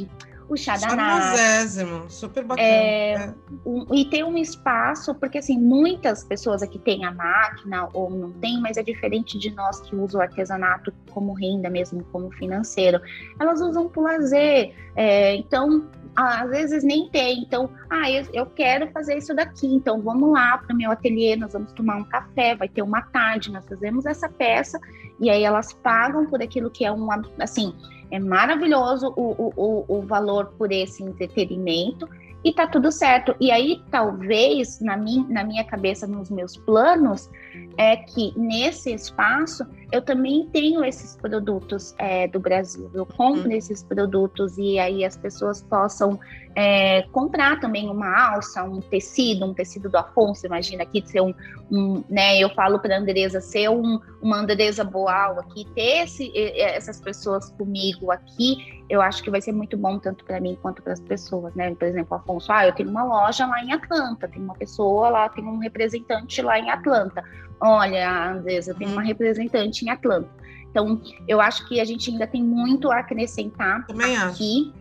o chá da Nath. super bacana. É, é. Um, e ter um espaço, porque assim, muitas pessoas aqui têm a máquina ou não tem, mas é diferente de nós que usam o artesanato como renda mesmo, como financeiro. Elas usam para lazer. É, então, às vezes nem tem. Então, ah, eu, eu quero fazer isso daqui. Então, vamos lá para o meu ateliê, nós vamos tomar um café, vai ter uma tarde, nós fazemos essa peça e aí elas pagam por aquilo que é um, assim, é maravilhoso o, o, o valor por esse entretenimento e tá tudo certo. E aí, talvez, na minha, na minha cabeça, nos meus planos, é que nesse espaço eu também tenho esses produtos é, do Brasil. Eu compro uhum. esses produtos e aí as pessoas possam é, comprar também uma alça, um tecido, um tecido do Afonso, imagina aqui ser um, um né, eu falo para a Andresa ser um, uma Andresa Boal aqui, ter esse, essas pessoas comigo aqui, eu acho que vai ser muito bom tanto para mim quanto para as pessoas, né? Por exemplo, Afonso, ah, eu tenho uma loja lá em Atlanta, tem uma pessoa lá, tem um representante lá em Atlanta. Olha, Andresa, tem uma uhum. representante em Atlanta. Então, eu acho que a gente ainda tem muito a acrescentar Também aqui.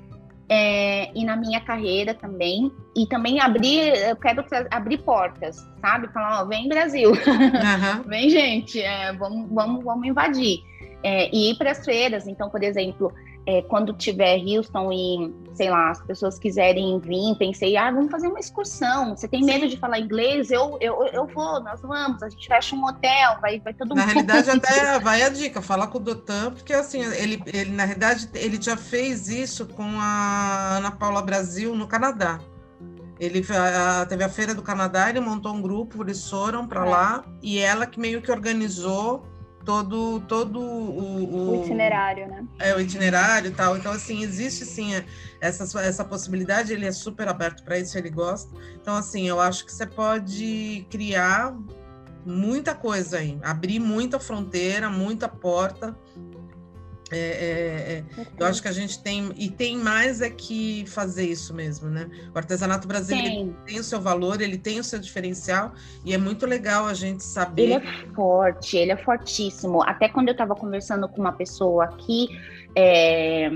É, e na minha carreira também. E também abrir, eu quero abrir portas, sabe? Falar, ó, vem Brasil, uhum. vem gente, é, vamos, vamos, vamos invadir. É, e ir para as feiras. Então, por exemplo, é, quando tiver Houston e, sei lá, as pessoas quiserem vir, pensei, ah, vamos fazer uma excursão. Você tem medo de falar inglês? Eu, eu, eu vou, nós vamos. A gente fecha um hotel, vai, vai todo mundo. Na realidade, até vai a dica, falar com o Dotan, porque assim, ele, ele, na realidade, ele já fez isso com a Ana Paula Brasil no Canadá. Ele a, teve a feira do Canadá, ele montou um grupo, eles foram para é. lá e ela que meio que organizou todo todo o, o, itinerário, né? É o itinerário e tal. Então assim existe sim essa essa possibilidade. Ele é super aberto para isso, ele gosta. Então assim eu acho que você pode criar muita coisa aí, abrir muita fronteira, muita porta. É, é, é. Eu acho que a gente tem e tem mais é que fazer isso mesmo, né? O artesanato brasileiro tem o seu valor, ele tem o seu diferencial e é muito legal a gente saber. Ele é forte, ele é fortíssimo. Até quando eu estava conversando com uma pessoa aqui, é,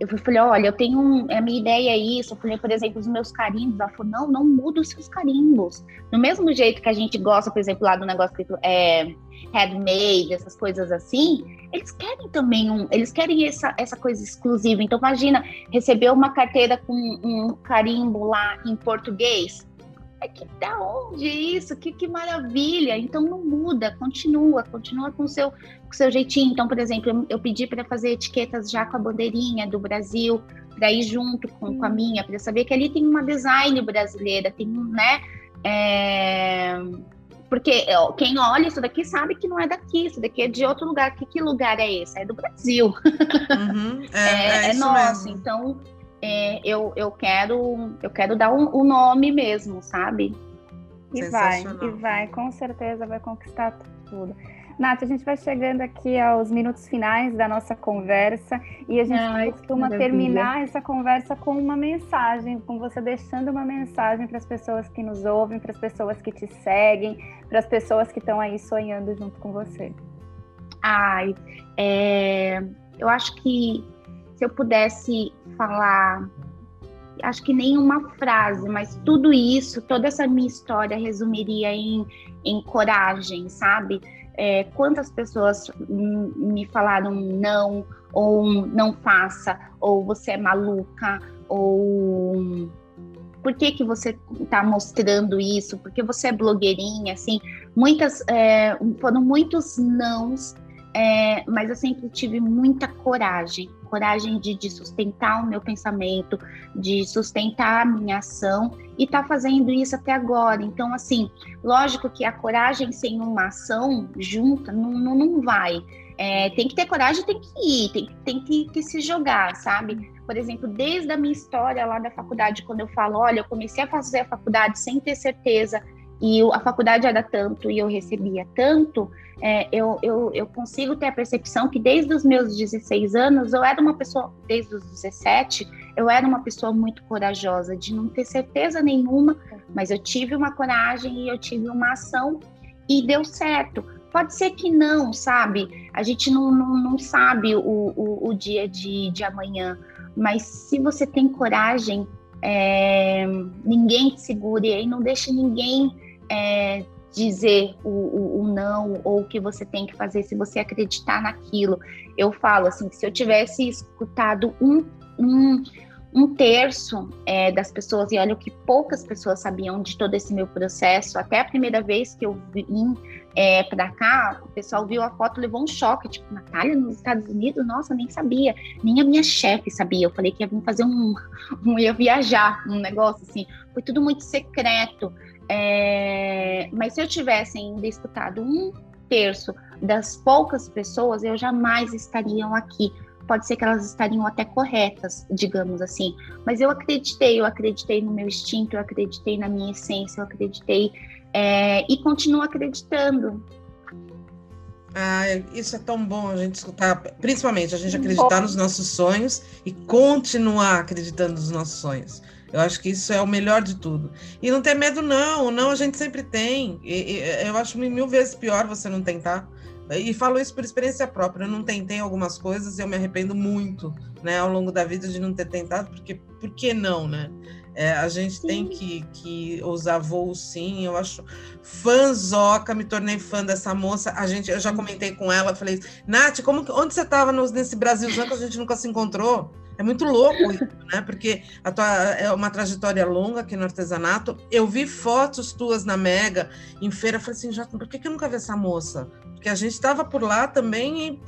eu falei, olha, eu tenho um, a minha ideia é isso. Eu falei, por exemplo, os meus carimbos. Ela falou, não, não muda os seus carimbos. Do mesmo jeito que a gente gosta, por exemplo, lá do negócio escrito é, handmade, essas coisas assim, eles querem também um, eles querem essa, essa coisa exclusiva. Então, imagina receber uma carteira com um carimbo lá em português é que da onde isso? Que, que maravilha! Então não muda, continua, continua com o seu, com seu jeitinho. Então, por exemplo, eu, eu pedi para fazer etiquetas já com a bandeirinha do Brasil, para ir junto com, com a minha, para saber que ali tem uma design brasileira, tem um, né? É... Porque quem olha isso daqui sabe que não é daqui, isso daqui é de outro lugar. Que, que lugar é esse? É do Brasil. Uhum, é, é, é, é nosso. Mesmo. Então, é, eu, eu quero eu quero dar o um, um nome mesmo, sabe? E vai, e vai, com certeza vai conquistar tudo. Nath, a gente vai chegando aqui aos minutos finais da nossa conversa e a gente Ai, costuma terminar essa conversa com uma mensagem, com você deixando uma mensagem para as pessoas que nos ouvem, para as pessoas que te seguem, para as pessoas que estão aí sonhando junto com você. Ai, é, eu acho que se eu pudesse falar, acho que nem uma frase, mas tudo isso, toda essa minha história resumiria em, em coragem, sabe? É, quantas pessoas me falaram não, ou não faça, ou você é maluca, ou por que, que você está mostrando isso? Porque você é blogueirinha, assim, muitas é, foram muitos nãos é, mas eu sempre tive muita coragem coragem de, de, sustentar o meu pensamento, de sustentar a minha ação e tá fazendo isso até agora. Então, assim, lógico que a coragem sem uma ação junta não, não, não vai. É, tem que ter coragem, tem que ir, tem, tem que, que, se jogar, sabe? Por exemplo, desde a minha história lá da faculdade, quando eu falo, olha, eu comecei a fazer a faculdade sem ter certeza e a faculdade era tanto e eu recebia tanto, é, eu, eu, eu consigo ter a percepção que desde os meus 16 anos, eu era uma pessoa, desde os 17, eu era uma pessoa muito corajosa, de não ter certeza nenhuma, mas eu tive uma coragem e eu tive uma ação e deu certo. Pode ser que não, sabe? A gente não, não, não sabe o, o, o dia de, de amanhã, mas se você tem coragem, é, ninguém te segure e não deixe ninguém é, dizer o, o, o, não ou o que você tem que fazer se você acreditar naquilo. Eu falo assim, se eu tivesse escutado um, um, um terço é, das pessoas, e olha o que poucas pessoas sabiam de todo esse meu processo, até a primeira vez que eu vim é, para cá, o pessoal viu a foto levou um choque, tipo, Natália nos Estados Unidos, nossa, nem sabia, nem a minha chefe sabia, eu falei que ia vir fazer um, um ia viajar, um negócio assim, foi tudo muito secreto, é, mas se eu tivesse ainda escutado um terço das poucas pessoas, eu jamais estariam aqui. Pode ser que elas estariam até corretas, digamos assim. Mas eu acreditei, eu acreditei no meu instinto, eu acreditei na minha essência, eu acreditei é, e continuo acreditando. Ah, isso é tão bom a gente escutar, principalmente a gente acreditar nos nossos sonhos e continuar acreditando nos nossos sonhos. Eu acho que isso é o melhor de tudo. E não ter medo, não. Não, a gente sempre tem. E, e, eu acho mil vezes pior você não tentar. E falo isso por experiência própria. Eu não tentei algumas coisas e eu me arrependo muito, né, ao longo da vida de não ter tentado, porque por que não, né? É, a gente sim. tem que, que usar voo sim. Eu acho fãzoca, me tornei fã dessa moça. A gente, eu já comentei com ela, falei, Nath, como, onde você estava nesse Brasilzão que a gente nunca se encontrou? É muito louco isso, né? Porque a tua é uma trajetória longa aqui no artesanato. Eu vi fotos tuas na Mega, em feira, falei assim, já, por que, que eu nunca vi essa moça? Porque a gente estava por lá também e,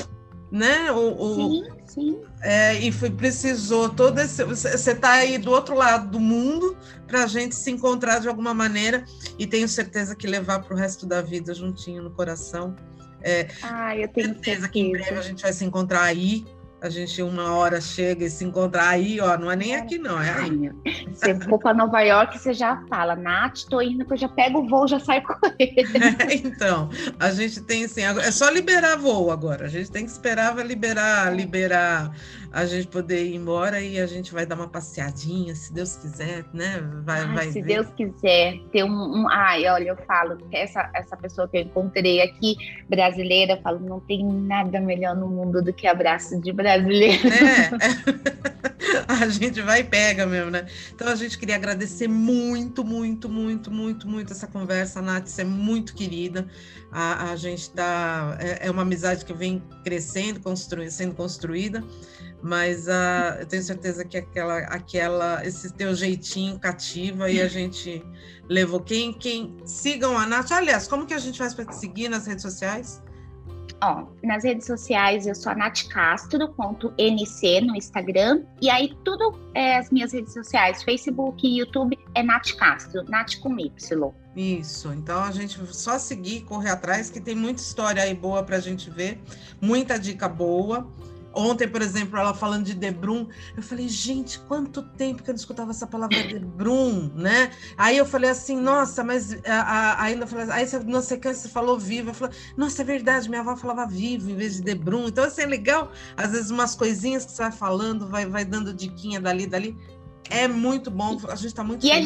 né? O, o, sim, sim. É, e foi, precisou todo esse. Você está aí do outro lado do mundo para a gente se encontrar de alguma maneira e tenho certeza que levar para o resto da vida juntinho no coração. É, ah, eu tenho certeza, certeza que em breve a gente vai se encontrar aí a gente uma hora chega e se encontrar aí, ó, não é nem aqui não, é aí. Você for para Nova York, você já fala, Nath, tô indo, que eu já pego o voo, já saio com ele. É, então, a gente tem assim, é só liberar voo agora, a gente tem que esperar liberar, liberar a gente poder ir embora e a gente vai dar uma passeadinha, se Deus quiser, né? Vai, ai, vai se ver. Deus quiser, ter um, um, Ai, olha, eu falo essa, essa pessoa que eu encontrei aqui, brasileira, eu falo, não tem nada melhor no mundo do que abraço de brasileiro. É. a gente vai e pega mesmo, né? Então a gente queria agradecer muito, muito, muito, muito, muito essa conversa, Nath, você é muito querida. A, a gente tá. É, é uma amizade que vem crescendo, construindo, sendo construída mas uh, eu tenho certeza que aquela, aquela, esse teu jeitinho cativa e a gente levou. Quem, quem sigam a Nath, aliás, como que a gente faz para te seguir nas redes sociais? Ó, nas redes sociais eu sou a Nath Castro.nc no Instagram. E aí, tudo é, as minhas redes sociais, Facebook e YouTube, é Nath Castro, Nath com Y. Isso, então a gente só seguir, correr atrás, que tem muita história aí boa para a gente ver, muita dica boa. Ontem, por exemplo, ela falando de Debrum, eu falei, gente, quanto tempo que eu não escutava essa palavra Debrum, né? Aí eu falei assim, nossa, mas a, a, ainda falei, aí você, na sequência você falou vivo, eu falei, nossa, é verdade, minha avó falava vivo em vez de Debrum. Então, assim, é legal, às vezes umas coisinhas que você vai falando, vai, vai dando diquinha dali, dali. É muito bom, a gente está muito. E a,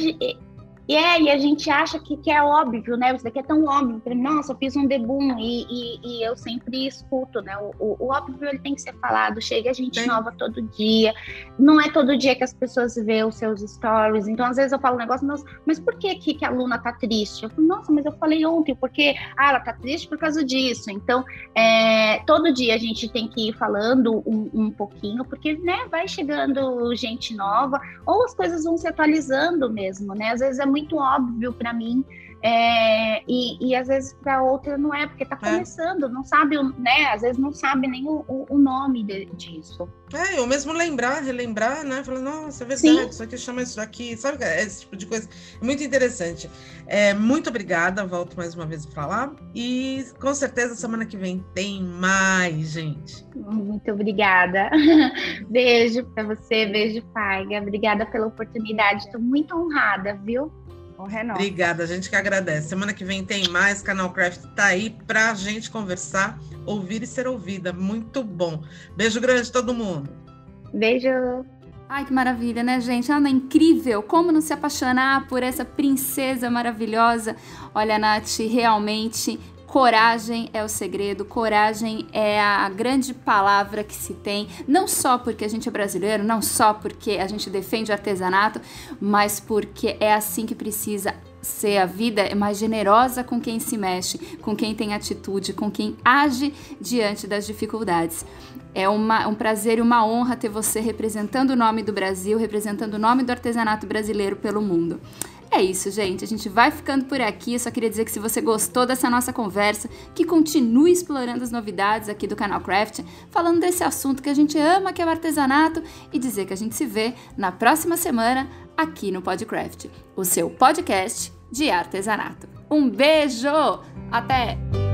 e é, e a gente acha que, que é óbvio, né? Isso daqui é tão óbvio. Nossa, eu fiz um debum e, e, e eu sempre escuto, né? O, o, o, óbvio ele tem que ser falado. Chega gente Sim. nova todo dia. Não é todo dia que as pessoas vê os seus stories. Então, às vezes eu falo um negócio, nossa, mas por que, que, que a Luna tá triste? Eu falo, nossa, mas eu falei ontem, porque ah, ela tá triste por causa disso. Então, é, todo dia a gente tem que ir falando um, um pouquinho, porque né, vai chegando gente nova, ou as coisas vão se atualizando mesmo, né? Às vezes é muito muito óbvio para mim é, e, e, às vezes para outra não é, porque está é. começando, é. não sabe, né? Às vezes não sabe nem o, o nome de, disso. É, ou mesmo lembrar, relembrar, né? Falar, nossa, é verdade, Sim. isso aqui chama isso aqui, sabe? É esse tipo de coisa. É muito interessante. É, muito obrigada, volto mais uma vez a falar. E com certeza semana que vem tem mais, gente. Muito obrigada. beijo para você, beijo, Paiga. Obrigada pela oportunidade, estou muito honrada, viu? Obrigada, a gente que agradece. Semana que vem tem mais. Canal Craft tá aí pra gente conversar, ouvir e ser ouvida. Muito bom. Beijo grande todo mundo. Beijo. Ai, que maravilha, né, gente? Ana, incrível! Como não se apaixonar por essa princesa maravilhosa? Olha, Nath, realmente Coragem é o segredo, coragem é a grande palavra que se tem, não só porque a gente é brasileiro, não só porque a gente defende o artesanato, mas porque é assim que precisa ser a vida é mais generosa com quem se mexe, com quem tem atitude, com quem age diante das dificuldades. É uma, um prazer e uma honra ter você representando o nome do Brasil, representando o nome do artesanato brasileiro pelo mundo. É isso, gente. A gente vai ficando por aqui. Eu só queria dizer que se você gostou dessa nossa conversa, que continue explorando as novidades aqui do canal Craft, falando desse assunto que a gente ama, que é o artesanato, e dizer que a gente se vê na próxima semana aqui no Podcraft, o seu podcast de artesanato. Um beijo! Até!